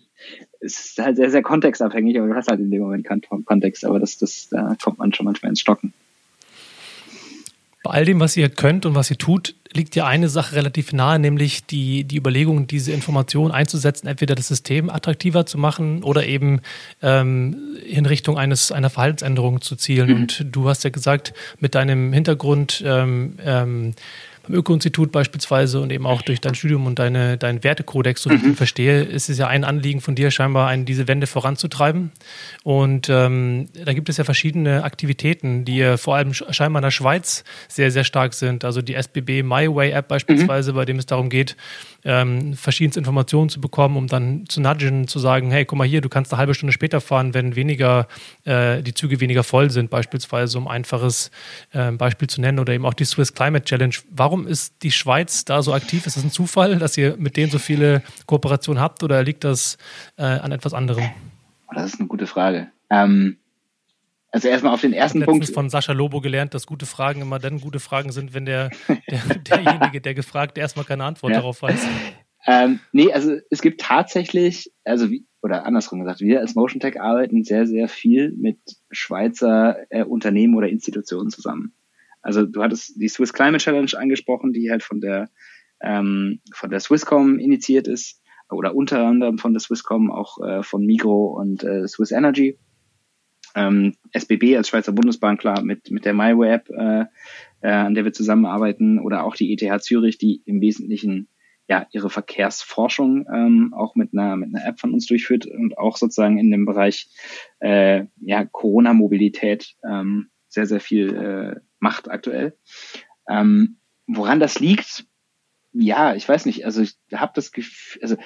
ist halt sehr, sehr kontextabhängig, aber du hast halt in dem Moment keinen Kontext, aber das, das, da kommt man schon manchmal ins Stocken. Bei all dem, was ihr könnt und was ihr tut, liegt ja eine Sache relativ nahe, nämlich die, die Überlegung, diese Information einzusetzen, entweder das System attraktiver zu machen oder eben ähm, in Richtung eines, einer Verhaltensänderung zu zielen. Mhm. Und du hast ja gesagt, mit deinem Hintergrund ähm, ähm, beim Öko-Institut beispielsweise und eben auch durch dein Studium und deine, deinen Wertekodex, so wie mhm. ich ihn verstehe, ist es ja ein Anliegen von dir, scheinbar eine, diese Wende voranzutreiben. Und ähm, da gibt es ja verschiedene Aktivitäten, die vor allem scheinbar in der Schweiz sehr, sehr stark sind. Also die SBB MyWay App beispielsweise, mhm. bei dem es darum geht, ähm, verschiedenste Informationen zu bekommen, um dann zu nudgen, zu sagen, hey, guck mal hier, du kannst eine halbe Stunde später fahren, wenn weniger, äh, die Züge weniger voll sind, beispielsweise, um ein einfaches äh, Beispiel zu nennen, oder eben auch die Swiss Climate Challenge. Warum ist die Schweiz da so aktiv? Ist das ein Zufall, dass ihr mit denen so viele Kooperationen habt oder liegt das äh, an etwas anderem? Das ist eine gute Frage. Ähm, also erstmal auf den ersten ich Punkt. von Sascha Lobo gelernt, dass gute Fragen immer dann gute Fragen sind, wenn der, der derjenige, der gefragt, erstmal keine Antwort ja. darauf weiß. Ähm, nee, also es gibt tatsächlich, also wie, oder andersrum gesagt, wir als Motion Tech arbeiten sehr, sehr viel mit Schweizer äh, Unternehmen oder Institutionen zusammen. Also du hattest die Swiss Climate Challenge angesprochen, die halt von der ähm, von der Swisscom initiiert ist oder unter anderem von der Swisscom auch äh, von Migro und äh, Swiss Energy ähm, SBB als Schweizer Bundesbahn, klar, mit, mit der MyWeb, äh, äh, an der wir zusammenarbeiten, oder auch die ETH Zürich, die im Wesentlichen ja ihre Verkehrsforschung ähm, auch mit einer mit einer App von uns durchführt und auch sozusagen in dem Bereich äh, ja Corona-Mobilität ähm, sehr sehr viel äh, macht aktuell. Ähm, woran das liegt? Ja, ich weiß nicht. Also ich habe das Gefühl, also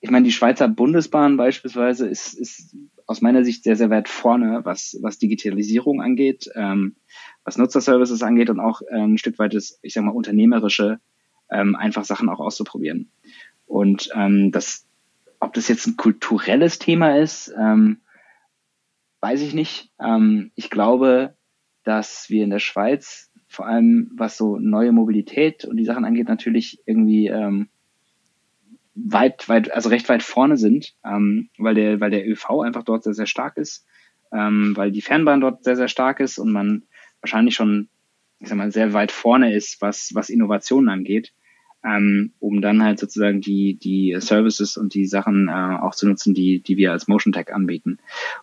ich meine, die Schweizer Bundesbahn beispielsweise ist, ist aus meiner Sicht sehr, sehr weit vorne, was, was Digitalisierung angeht, ähm, was Nutzerservices angeht und auch äh, ein Stück weit das, ich sag mal, unternehmerische, ähm, einfach Sachen auch auszuprobieren. Und ähm, das, ob das jetzt ein kulturelles Thema ist, ähm, weiß ich nicht. Ähm, ich glaube, dass wir in der Schweiz vor allem was so neue Mobilität und die Sachen angeht, natürlich irgendwie ähm, weit, weit, also recht weit vorne sind, ähm, weil der, weil der ÖV einfach dort sehr, sehr stark ist, ähm, weil die Fernbahn dort sehr, sehr stark ist und man wahrscheinlich schon, ich sag mal, sehr weit vorne ist, was, was Innovationen angeht, ähm, um dann halt sozusagen die, die Services und die Sachen äh, auch zu nutzen, die, die wir als Motion Tech anbieten.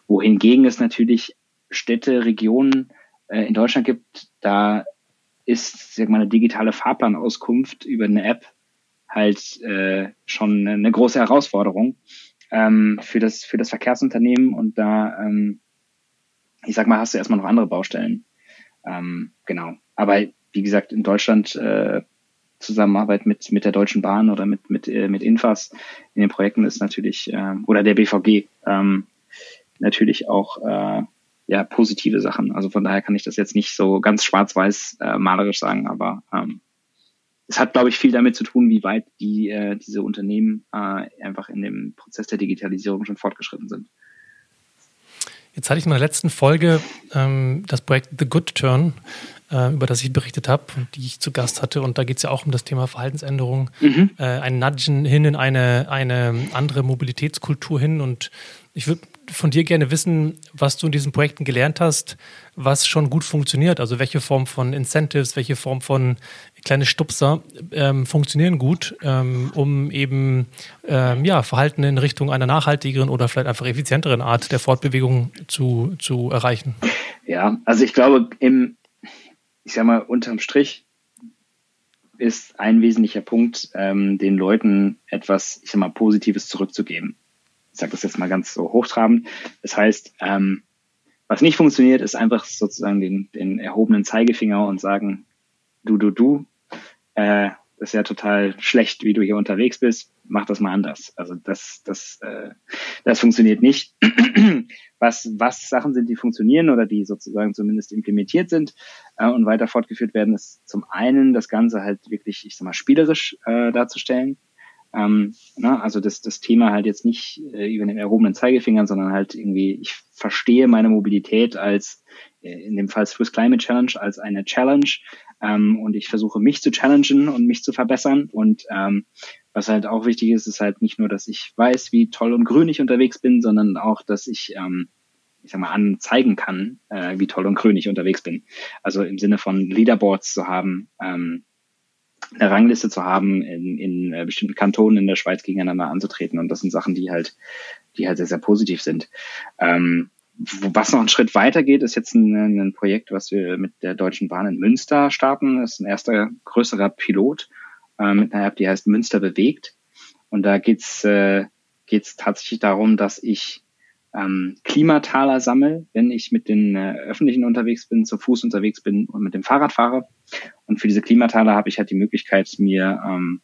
Wohingegen es natürlich Städte, Regionen äh, in Deutschland gibt, da ist, sag mal, eine digitale Fahrplanauskunft über eine App halt äh, schon eine große Herausforderung ähm, für das für das Verkehrsunternehmen. Und da ähm, ich sag mal hast du erstmal noch andere Baustellen. Ähm, genau. Aber wie gesagt in Deutschland äh, Zusammenarbeit mit mit der Deutschen Bahn oder mit mit äh, mit Infas in den Projekten ist natürlich äh, oder der BVG ähm, natürlich auch äh, ja positive Sachen. Also von daher kann ich das jetzt nicht so ganz schwarz-weiß äh, malerisch sagen aber ähm, es hat, glaube ich, viel damit zu tun, wie weit die, äh, diese Unternehmen äh, einfach in dem Prozess der Digitalisierung schon fortgeschritten sind. Jetzt hatte ich in der letzten Folge ähm, das Projekt The Good Turn, äh, über das ich berichtet habe und die ich zu Gast hatte. Und da geht es ja auch um das Thema Verhaltensänderung, mhm. äh, ein Nudgen hin in eine, eine andere Mobilitätskultur hin. Und ich würde von dir gerne wissen, was du in diesen Projekten gelernt hast, was schon gut funktioniert. Also welche Form von Incentives, welche Form von kleine Stupser ähm, funktionieren gut, ähm, um eben ähm, ja, Verhalten in Richtung einer nachhaltigeren oder vielleicht einfach effizienteren Art der Fortbewegung zu, zu erreichen. Ja, also ich glaube, im, ich sag mal, unterm Strich ist ein wesentlicher Punkt, ähm, den Leuten etwas, ich sag mal, Positives zurückzugeben ich sage das jetzt mal ganz so hochtrabend. Das heißt, ähm, was nicht funktioniert, ist einfach sozusagen den, den erhobenen Zeigefinger und sagen, du, du, du, äh, das ist ja total schlecht, wie du hier unterwegs bist, mach das mal anders. Also das, das, äh, das funktioniert nicht. was, was Sachen sind, die funktionieren oder die sozusagen zumindest implementiert sind äh, und weiter fortgeführt werden, ist zum einen das Ganze halt wirklich, ich sag mal, spielerisch äh, darzustellen. Ähm, na, also das, das Thema halt jetzt nicht äh, über den erhobenen Zeigefingern, sondern halt irgendwie, ich verstehe meine Mobilität als, äh, in dem Fall Swiss Climate Challenge, als eine Challenge ähm, und ich versuche mich zu challengen und mich zu verbessern und ähm, was halt auch wichtig ist, ist halt nicht nur, dass ich weiß, wie toll und grün ich unterwegs bin, sondern auch, dass ich ähm, ich sag mal, anzeigen kann, äh, wie toll und grün ich unterwegs bin. Also im Sinne von Leaderboards zu haben, ähm, eine Rangliste zu haben, in, in äh, bestimmten Kantonen in der Schweiz gegeneinander anzutreten. Und das sind Sachen, die halt, die halt sehr, sehr positiv sind. Ähm, was noch einen Schritt weiter geht, ist jetzt ein, ein, Projekt, was wir mit der Deutschen Bahn in Münster starten. Das ist ein erster größerer Pilot äh, mit einer App, die heißt Münster bewegt. Und da geht's äh, geht's tatsächlich darum, dass ich ähm, Klimataler sammle, wenn ich mit den äh, Öffentlichen unterwegs bin, zu Fuß unterwegs bin und mit dem Fahrrad fahre. Und für diese Klimataler habe ich halt die Möglichkeit, mir ähm,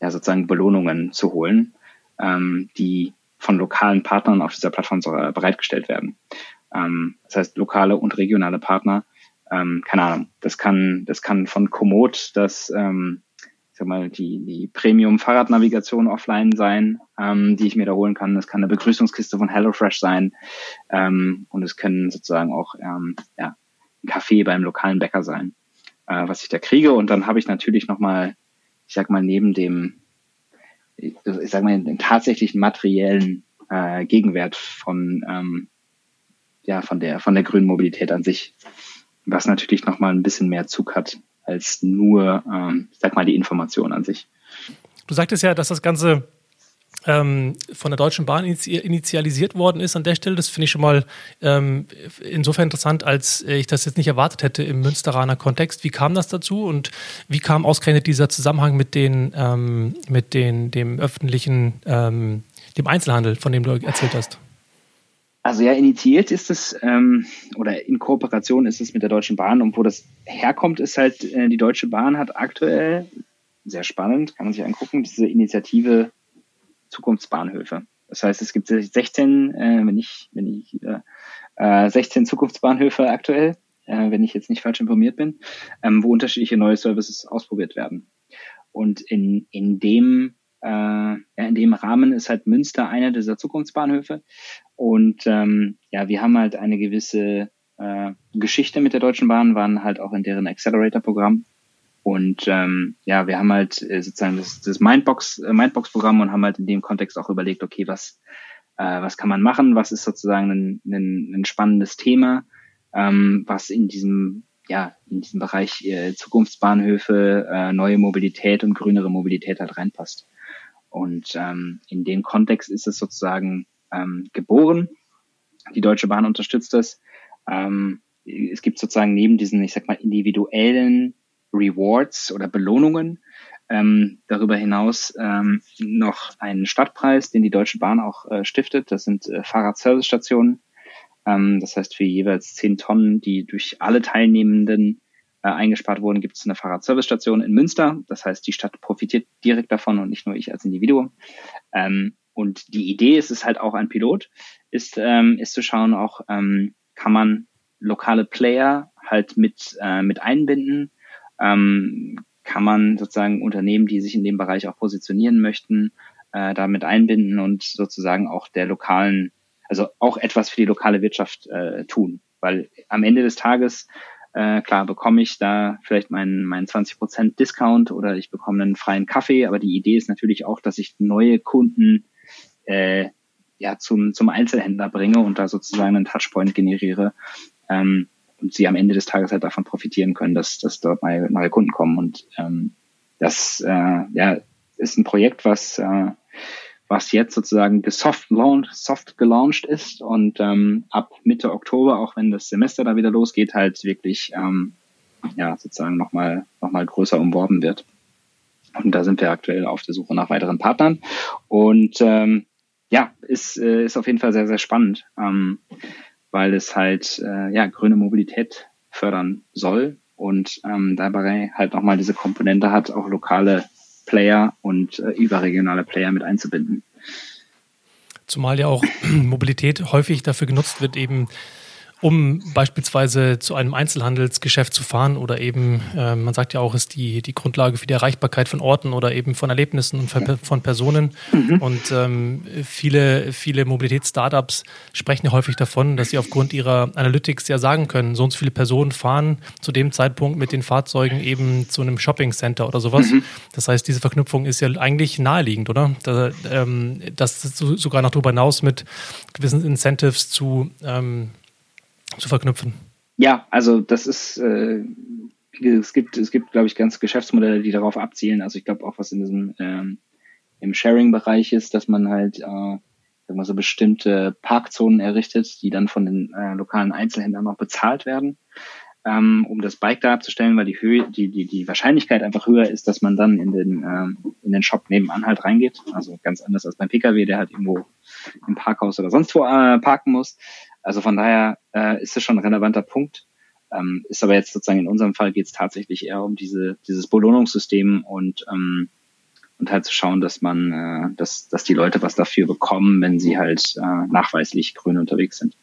ja sozusagen Belohnungen zu holen, ähm, die von lokalen Partnern auf dieser Plattform äh, bereitgestellt werden. Ähm, das heißt, lokale und regionale Partner, ähm, keine Ahnung, das kann, das kann von Komoot das ähm, ich sag mal, die, die Premium-Fahrradnavigation offline sein, ähm, die ich mir da holen kann. Es kann eine Begrüßungskiste von HelloFresh sein ähm, und es können sozusagen auch ähm, ja, ein Kaffee beim lokalen Bäcker sein, äh, was ich da kriege. Und dann habe ich natürlich nochmal, ich sag mal, neben dem, ich sag mal, den tatsächlichen materiellen äh, Gegenwert von, ähm, ja, von der, von der grünen Mobilität an sich, was natürlich nochmal ein bisschen mehr Zug hat als nur, ähm, sag mal, die Information an sich. Du sagtest ja, dass das Ganze ähm, von der Deutschen Bahn initialisiert worden ist an der Stelle. Das finde ich schon mal ähm, insofern interessant, als ich das jetzt nicht erwartet hätte im Münsteraner Kontext. Wie kam das dazu und wie kam ausgerechnet dieser Zusammenhang mit den, ähm, mit den, dem öffentlichen, ähm, dem Einzelhandel, von dem du erzählt hast? Also ja, initiiert ist es ähm, oder in Kooperation ist es mit der Deutschen Bahn und wo das herkommt, ist halt, äh, die Deutsche Bahn hat aktuell, sehr spannend, kann man sich angucken, diese Initiative Zukunftsbahnhöfe. Das heißt, es gibt 16, äh, wenn ich, wenn ich äh, 16 Zukunftsbahnhöfe aktuell, äh, wenn ich jetzt nicht falsch informiert bin, ähm, wo unterschiedliche neue Services ausprobiert werden. Und in, in dem äh, in dem Rahmen ist halt Münster einer dieser Zukunftsbahnhöfe. Und ähm, ja, wir haben halt eine gewisse äh, Geschichte mit der Deutschen Bahn, waren halt auch in deren Accelerator-Programm. Und ähm, ja, wir haben halt äh, sozusagen das, das Mindbox, äh, Mindbox-Programm und haben halt in dem Kontext auch überlegt, okay, was, äh, was kann man machen, was ist sozusagen ein, ein, ein spannendes Thema, ähm, was in diesem ja, in diesem Bereich äh, Zukunftsbahnhöfe, äh, neue Mobilität und grünere Mobilität halt reinpasst. Und ähm, in dem Kontext ist es sozusagen ähm, geboren. Die Deutsche Bahn unterstützt das. Ähm, es gibt sozusagen neben diesen, ich sag mal, individuellen Rewards oder Belohnungen ähm, darüber hinaus ähm, noch einen Stadtpreis, den die Deutsche Bahn auch äh, stiftet. Das sind äh, Fahrradservicestationen. Ähm, das heißt, für jeweils zehn Tonnen, die durch alle Teilnehmenden äh, eingespart wurden, gibt es eine Fahrradservicestation in Münster. Das heißt, die Stadt profitiert direkt davon und nicht nur ich als Individuum. Ähm, und die Idee ist es halt auch ein Pilot, ist, ähm, ist zu schauen, auch ähm, kann man lokale Player halt mit, äh, mit einbinden, ähm, kann man sozusagen Unternehmen, die sich in dem Bereich auch positionieren möchten, äh, damit einbinden und sozusagen auch der lokalen also auch etwas für die lokale Wirtschaft äh, tun. Weil am Ende des Tages, äh, klar, bekomme ich da vielleicht meinen, meinen 20% Discount oder ich bekomme einen freien Kaffee, aber die Idee ist natürlich auch, dass ich neue Kunden äh, ja zum, zum Einzelhändler bringe und da sozusagen einen Touchpoint generiere. Ähm, sie am Ende des Tages halt davon profitieren können, dass, dass dort neue, neue Kunden kommen. Und ähm, das äh, ja, ist ein Projekt, was äh, was jetzt sozusagen gesoft launch, soft gelauncht ist und ähm, ab Mitte Oktober, auch wenn das Semester da wieder losgeht, halt wirklich ähm, ja sozusagen nochmal noch mal größer umworben wird. Und da sind wir aktuell auf der Suche nach weiteren Partnern. Und ähm, ja, ist, äh, ist auf jeden Fall sehr, sehr spannend, ähm, weil es halt äh, ja grüne Mobilität fördern soll und ähm, dabei halt nochmal diese Komponente hat, auch lokale Player und äh, überregionale Player mit einzubinden. Zumal ja auch Mobilität häufig dafür genutzt wird, eben um beispielsweise zu einem Einzelhandelsgeschäft zu fahren oder eben, äh, man sagt ja auch, ist die, die Grundlage für die Erreichbarkeit von Orten oder eben von Erlebnissen und von Personen. Mhm. Und ähm, viele, viele Mobilitäts-Startups sprechen ja häufig davon, dass sie aufgrund ihrer Analytics ja sagen können, so und so viele Personen fahren zu dem Zeitpunkt mit den Fahrzeugen eben zu einem Shopping-Center oder sowas. Mhm. Das heißt, diese Verknüpfung ist ja eigentlich naheliegend, oder? Da, ähm, das sogar noch darüber hinaus mit gewissen Incentives zu ähm, zu verknüpfen? Ja, also das ist, äh, es gibt, es gibt, glaube ich, ganz Geschäftsmodelle, die darauf abzielen. Also ich glaube auch, was in diesem ähm, im Sharing-Bereich ist, dass man halt äh, sagen wir so bestimmte Parkzonen errichtet, die dann von den äh, lokalen Einzelhändlern noch bezahlt werden, ähm, um das Bike da abzustellen, weil die Höhe, die, die, die Wahrscheinlichkeit einfach höher ist, dass man dann in den, ähm, in den Shop nebenan halt reingeht. Also ganz anders als beim Pkw, der halt irgendwo im Parkhaus oder sonst wo äh, parken muss. Also von daher äh, ist es schon ein relevanter Punkt. Ähm, ist aber jetzt sozusagen in unserem Fall geht es tatsächlich eher um diese, dieses Belohnungssystem und, ähm, und halt zu schauen, dass man, äh, dass, dass die Leute was dafür bekommen, wenn sie halt äh, nachweislich grün unterwegs sind.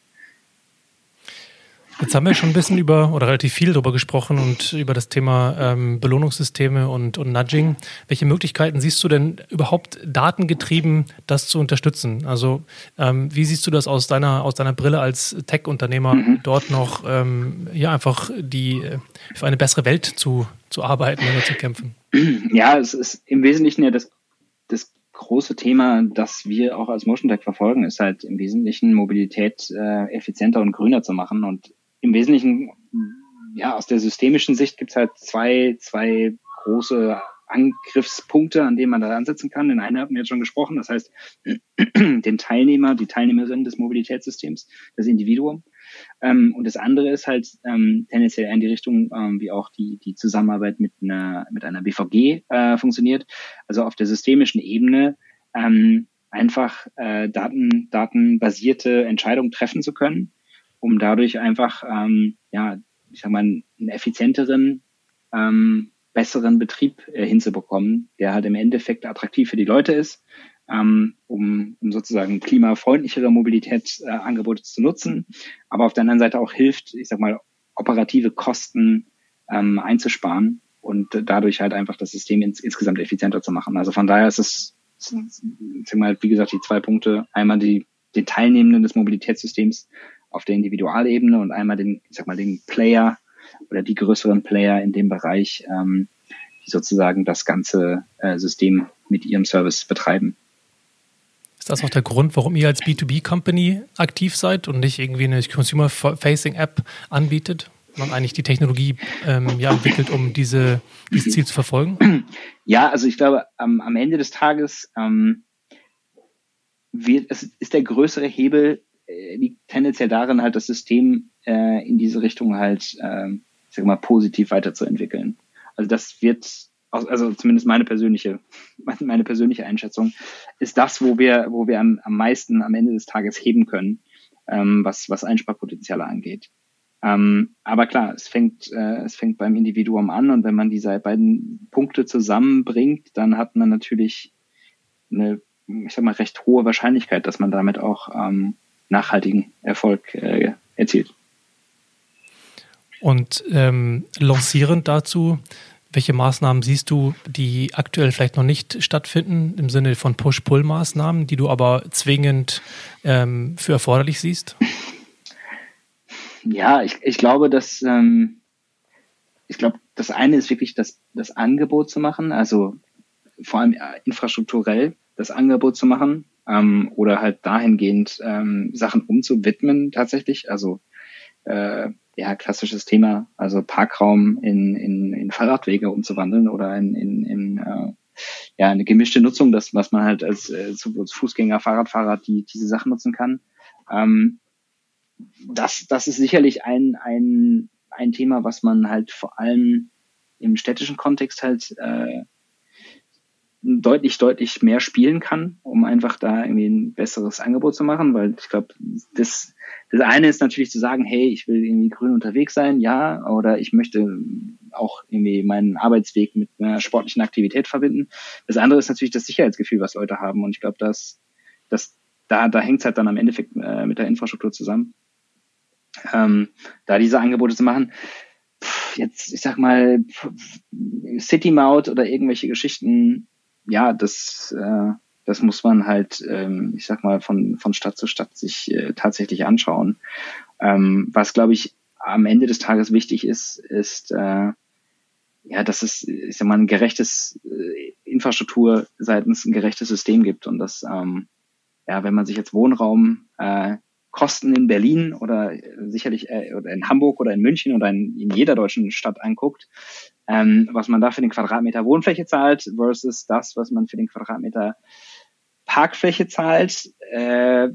Jetzt haben wir schon ein bisschen über oder relativ viel darüber gesprochen und über das Thema ähm, Belohnungssysteme und, und Nudging. Welche Möglichkeiten siehst du denn überhaupt datengetrieben, das zu unterstützen? Also ähm, wie siehst du das aus deiner, aus deiner Brille als Tech-Unternehmer, mhm. dort noch ähm, ja, einfach die, äh, für eine bessere Welt zu, zu arbeiten oder zu kämpfen? Ja, es ist im Wesentlichen ja das, das große Thema, das wir auch als Motion Tech verfolgen, ist halt im Wesentlichen Mobilität äh, effizienter und grüner zu machen und im Wesentlichen, ja, aus der systemischen Sicht gibt es halt zwei, zwei große Angriffspunkte, an denen man da ansetzen kann. Den einen hatten wir jetzt schon gesprochen, das heißt den Teilnehmer, die Teilnehmerin des Mobilitätssystems, das Individuum. Ähm, und das andere ist halt ähm, tendenziell in die Richtung, ähm, wie auch die, die Zusammenarbeit mit einer, mit einer BVG äh, funktioniert. Also auf der systemischen Ebene ähm, einfach äh, Daten, datenbasierte Entscheidungen treffen zu können um dadurch einfach, ähm, ja, ich sag mal, einen effizienteren, ähm, besseren Betrieb äh, hinzubekommen, der halt im Endeffekt attraktiv für die Leute ist, ähm, um, um sozusagen klimafreundlichere Mobilitätsangebote äh, zu nutzen, aber auf der anderen Seite auch hilft, ich sag mal, operative Kosten ähm, einzusparen und dadurch halt einfach das System ins, insgesamt effizienter zu machen. Also von daher ist es, sag mal, wie gesagt, die zwei Punkte. Einmal die den Teilnehmenden des Mobilitätssystems auf der Individualebene und einmal den, ich sag mal, den Player oder die größeren Player in dem Bereich, ähm, die sozusagen das ganze äh, System mit ihrem Service betreiben. Ist das auch der Grund, warum ihr als B2B-Company aktiv seid und nicht irgendwie eine Consumer-Facing-App anbietet? Man eigentlich die Technologie ähm, ja, entwickelt, um diese, dieses Ziel zu verfolgen? Ja, also ich glaube, am, am Ende des Tages ähm, wird, es ist der größere Hebel liegt tendenziell darin, halt das System äh, in diese Richtung halt, äh, ich sag mal, positiv weiterzuentwickeln. Also das wird, also zumindest meine persönliche, meine persönliche Einschätzung, ist das, wo wir, wo wir am, am meisten am Ende des Tages heben können, ähm, was, was Einsparpotenziale angeht. Ähm, aber klar, es fängt, äh, es fängt beim Individuum an und wenn man diese beiden Punkte zusammenbringt, dann hat man natürlich eine, ich sag mal, recht hohe Wahrscheinlichkeit, dass man damit auch ähm, nachhaltigen Erfolg äh, erzielt. Und ähm, lancierend dazu, welche Maßnahmen siehst du, die aktuell vielleicht noch nicht stattfinden, im Sinne von Push-Pull-Maßnahmen, die du aber zwingend ähm, für erforderlich siehst? Ja, ich, ich glaube, dass ähm, ich glaube, das eine ist wirklich das, das Angebot zu machen, also vor allem äh, infrastrukturell das Angebot zu machen ähm, oder halt dahingehend ähm, Sachen umzuwidmen tatsächlich. Also äh, ja, klassisches Thema, also Parkraum in, in, in Fahrradwege umzuwandeln oder in, in, in äh, ja, eine gemischte Nutzung, das, was man halt als, äh, als Fußgänger, Fahrradfahrer, die diese Sachen nutzen kann. Ähm, das, das ist sicherlich ein, ein, ein Thema, was man halt vor allem im städtischen Kontext halt äh, deutlich, deutlich mehr spielen kann, um einfach da irgendwie ein besseres Angebot zu machen, weil ich glaube, das, das eine ist natürlich zu sagen, hey, ich will irgendwie grün unterwegs sein, ja, oder ich möchte auch irgendwie meinen Arbeitsweg mit einer sportlichen Aktivität verbinden. Das andere ist natürlich das Sicherheitsgefühl, was Leute haben und ich glaube, dass, dass da, da hängt es halt dann am Endeffekt äh, mit der Infrastruktur zusammen. Ähm, da diese Angebote zu machen, jetzt, ich sag mal, City Maut oder irgendwelche Geschichten, ja, das, äh, das muss man halt, ähm, ich sag mal, von, von Stadt zu Stadt sich äh, tatsächlich anschauen. Ähm, was, glaube ich, am Ende des Tages wichtig ist, ist, äh, ja, dass es, ich sag mal, ein gerechtes äh, Infrastruktur seitens ein gerechtes System gibt und dass, ähm, ja, wenn man sich jetzt Wohnraum äh, Kosten in Berlin oder sicherlich äh, oder in Hamburg oder in München oder in, in jeder deutschen Stadt anguckt, ähm, was man da für den Quadratmeter Wohnfläche zahlt versus das, was man für den Quadratmeter Parkfläche zahlt, äh,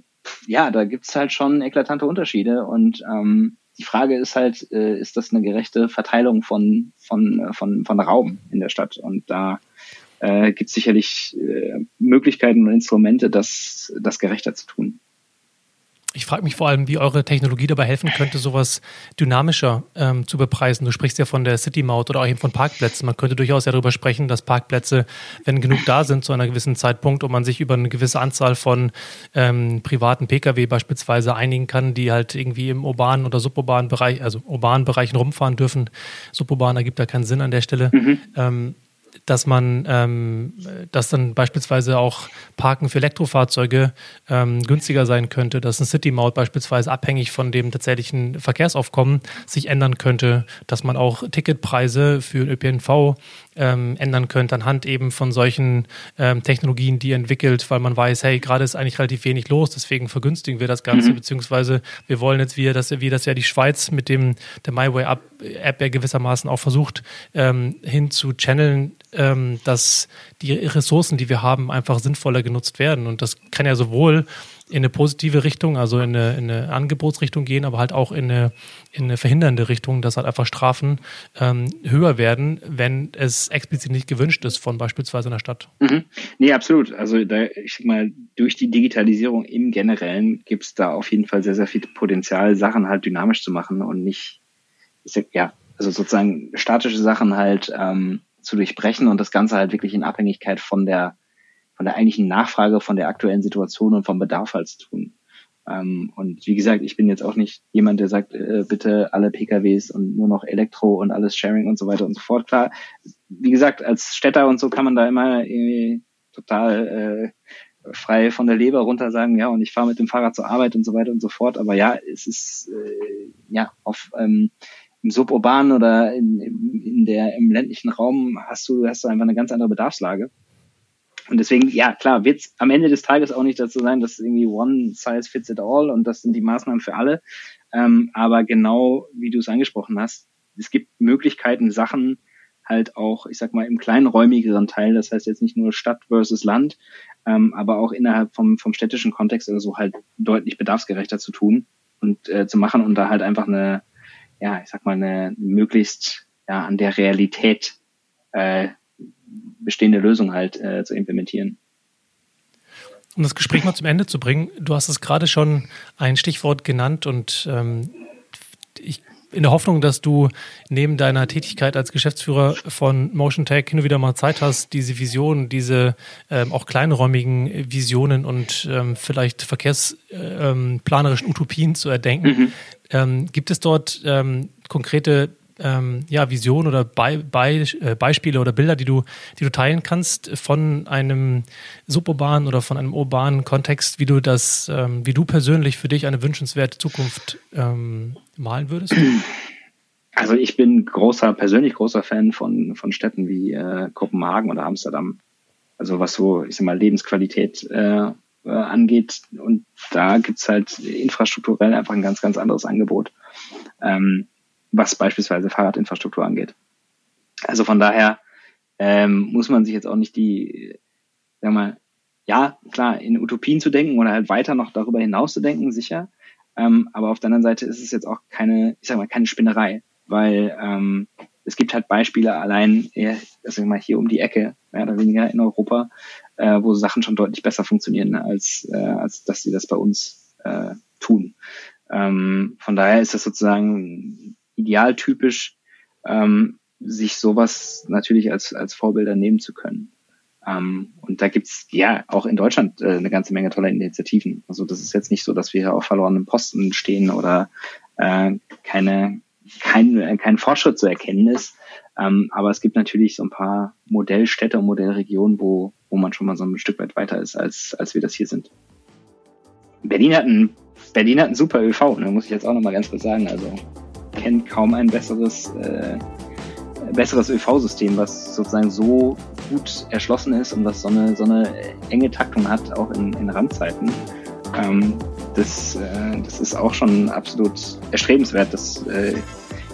ja, da gibt's halt schon eklatante Unterschiede und ähm, die Frage ist halt, äh, ist das eine gerechte Verteilung von, von, von, von Raum in der Stadt? Und da äh, gibt es sicherlich äh, Möglichkeiten und Instrumente, das, das gerechter zu tun. Ich frage mich vor allem, wie eure Technologie dabei helfen könnte, sowas dynamischer ähm, zu bepreisen. Du sprichst ja von der City Maut oder auch eben von Parkplätzen. Man könnte durchaus ja darüber sprechen, dass Parkplätze, wenn genug da sind zu einer gewissen Zeitpunkt und man sich über eine gewisse Anzahl von ähm, privaten Pkw beispielsweise einigen kann, die halt irgendwie im urbanen oder suburbanen Bereich, also urbanen Bereichen rumfahren dürfen. Suburban ergibt da keinen Sinn an der Stelle. Mhm. Ähm, dass man, ähm, dass dann beispielsweise auch Parken für Elektrofahrzeuge ähm, günstiger sein könnte, dass ein City-Maut beispielsweise abhängig von dem tatsächlichen Verkehrsaufkommen sich ändern könnte, dass man auch Ticketpreise für ÖPNV ähm, ändern könnte anhand eben von solchen ähm, Technologien, die entwickelt, weil man weiß, hey, gerade ist eigentlich relativ wenig los, deswegen vergünstigen wir das Ganze, mhm. beziehungsweise wir wollen jetzt, wie das, wie das ja die Schweiz mit dem der MyWay App ja gewissermaßen auch versucht, ähm, hin zu channeln, ähm, dass die Ressourcen, die wir haben, einfach sinnvoller genutzt werden. Und das kann ja sowohl in eine positive Richtung, also in eine, in eine Angebotsrichtung gehen, aber halt auch in eine, in eine verhindernde Richtung, dass halt einfach Strafen ähm, höher werden, wenn es explizit nicht gewünscht ist von beispielsweise einer Stadt. Mhm. Nee, absolut. Also da, ich sag mal, durch die Digitalisierung im Generellen gibt es da auf jeden Fall sehr, sehr viel Potenzial, Sachen halt dynamisch zu machen und nicht, ja, also sozusagen statische Sachen halt ähm, zu durchbrechen und das Ganze halt wirklich in Abhängigkeit von der von der eigentlichen Nachfrage, von der aktuellen Situation und vom Bedarf halt zu tun. Ähm, und wie gesagt, ich bin jetzt auch nicht jemand, der sagt, äh, bitte alle PKWs und nur noch Elektro und alles Sharing und so weiter und so fort. Klar, wie gesagt, als Städter und so kann man da immer irgendwie total äh, frei von der Leber runter sagen, ja, und ich fahre mit dem Fahrrad zur Arbeit und so weiter und so fort. Aber ja, es ist äh, ja auf ähm, im suburbanen oder in, in der im ländlichen Raum hast du hast du einfach eine ganz andere Bedarfslage. Und deswegen, ja, klar, wird es am Ende des Tages auch nicht dazu sein, dass irgendwie one size fits it all und das sind die Maßnahmen für alle. Ähm, aber genau wie du es angesprochen hast, es gibt Möglichkeiten, Sachen halt auch, ich sag mal, im kleinräumigeren Teil, das heißt jetzt nicht nur Stadt versus Land, ähm, aber auch innerhalb vom, vom städtischen Kontext oder so halt deutlich bedarfsgerechter zu tun und äh, zu machen und da halt einfach eine, ja, ich sag mal, eine möglichst ja, an der Realität äh, bestehende Lösung halt äh, zu implementieren. Um das Gespräch mal zum Ende zu bringen, du hast es gerade schon ein Stichwort genannt und ähm, ich in der Hoffnung, dass du neben deiner Tätigkeit als Geschäftsführer von Motion Tech hin und wieder mal Zeit hast, diese Visionen, diese ähm, auch kleinräumigen Visionen und ähm, vielleicht verkehrsplanerischen ähm, Utopien zu erdenken. Mhm. Ähm, gibt es dort ähm, konkrete ähm, ja, Visionen oder Be Be äh, Beispiele oder Bilder, die du, die du teilen kannst von einem suburbanen oder von einem urbanen Kontext, wie du das, ähm, wie du persönlich für dich eine wünschenswerte Zukunft ähm, malen würdest? Also ich bin großer, persönlich großer Fan von, von Städten wie äh, Kopenhagen oder Amsterdam. Also was so, ich sag mal, Lebensqualität äh, äh, angeht. Und da gibt's halt infrastrukturell einfach ein ganz, ganz anderes Angebot. Ähm, was beispielsweise Fahrradinfrastruktur angeht. Also von daher ähm, muss man sich jetzt auch nicht die, sag mal, ja, klar, in Utopien zu denken oder halt weiter noch darüber hinaus zu denken, sicher. Ähm, aber auf der anderen Seite ist es jetzt auch keine, ich sag mal, keine Spinnerei, weil ähm, es gibt halt Beispiele allein, eher, sag mal, hier um die Ecke, mehr oder weniger in Europa, äh, wo Sachen schon deutlich besser funktionieren, als, äh, als dass sie das bei uns äh, tun. Ähm, von daher ist das sozusagen idealtypisch, ähm, sich sowas natürlich als, als Vorbilder nehmen zu können. Ähm, und da gibt's ja auch in Deutschland äh, eine ganze Menge toller Initiativen. Also das ist jetzt nicht so, dass wir hier auf verlorenen Posten stehen oder äh, keine, kein, äh, kein Fortschritt zu erkennen ist. Ähm, aber es gibt natürlich so ein paar Modellstädte und Modellregionen, wo, wo man schon mal so ein Stück weit weiter ist, als, als wir das hier sind. Berlin hat ein, Berlin hat ein super ÖV, ne, muss ich jetzt auch nochmal ganz kurz sagen. Also kennt kaum ein besseres, äh, besseres ÖV-System, was sozusagen so gut erschlossen ist und was so eine, so eine enge Taktung hat, auch in, in Randzeiten. Ähm, das, äh, das ist auch schon absolut erstrebenswert. Das äh,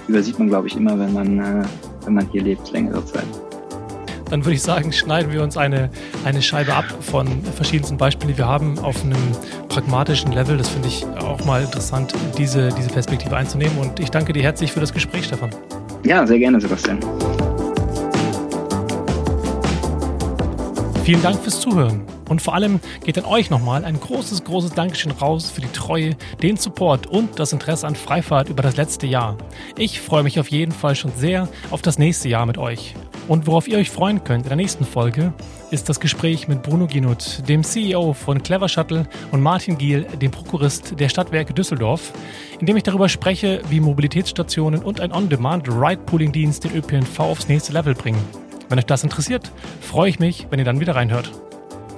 übersieht man, glaube ich, immer, wenn man, äh, wenn man hier lebt, längere Zeit dann würde ich sagen, schneiden wir uns eine, eine Scheibe ab von verschiedensten Beispielen, die wir haben, auf einem pragmatischen Level. Das finde ich auch mal interessant, diese, diese Perspektive einzunehmen. Und ich danke dir herzlich für das Gespräch, Stefan. Ja, sehr gerne, Sebastian. Vielen Dank fürs Zuhören. Und vor allem geht an euch nochmal ein großes, großes Dankeschön raus für die Treue, den Support und das Interesse an Freifahrt über das letzte Jahr. Ich freue mich auf jeden Fall schon sehr auf das nächste Jahr mit euch. Und worauf ihr euch freuen könnt in der nächsten Folge, ist das Gespräch mit Bruno Ginut, dem CEO von Clever Shuttle und Martin Giel, dem Prokurist der Stadtwerke Düsseldorf, in dem ich darüber spreche, wie Mobilitätsstationen und ein On-Demand-Ride-Pooling-Dienst den ÖPNV aufs nächste Level bringen. Wenn euch das interessiert, freue ich mich, wenn ihr dann wieder reinhört.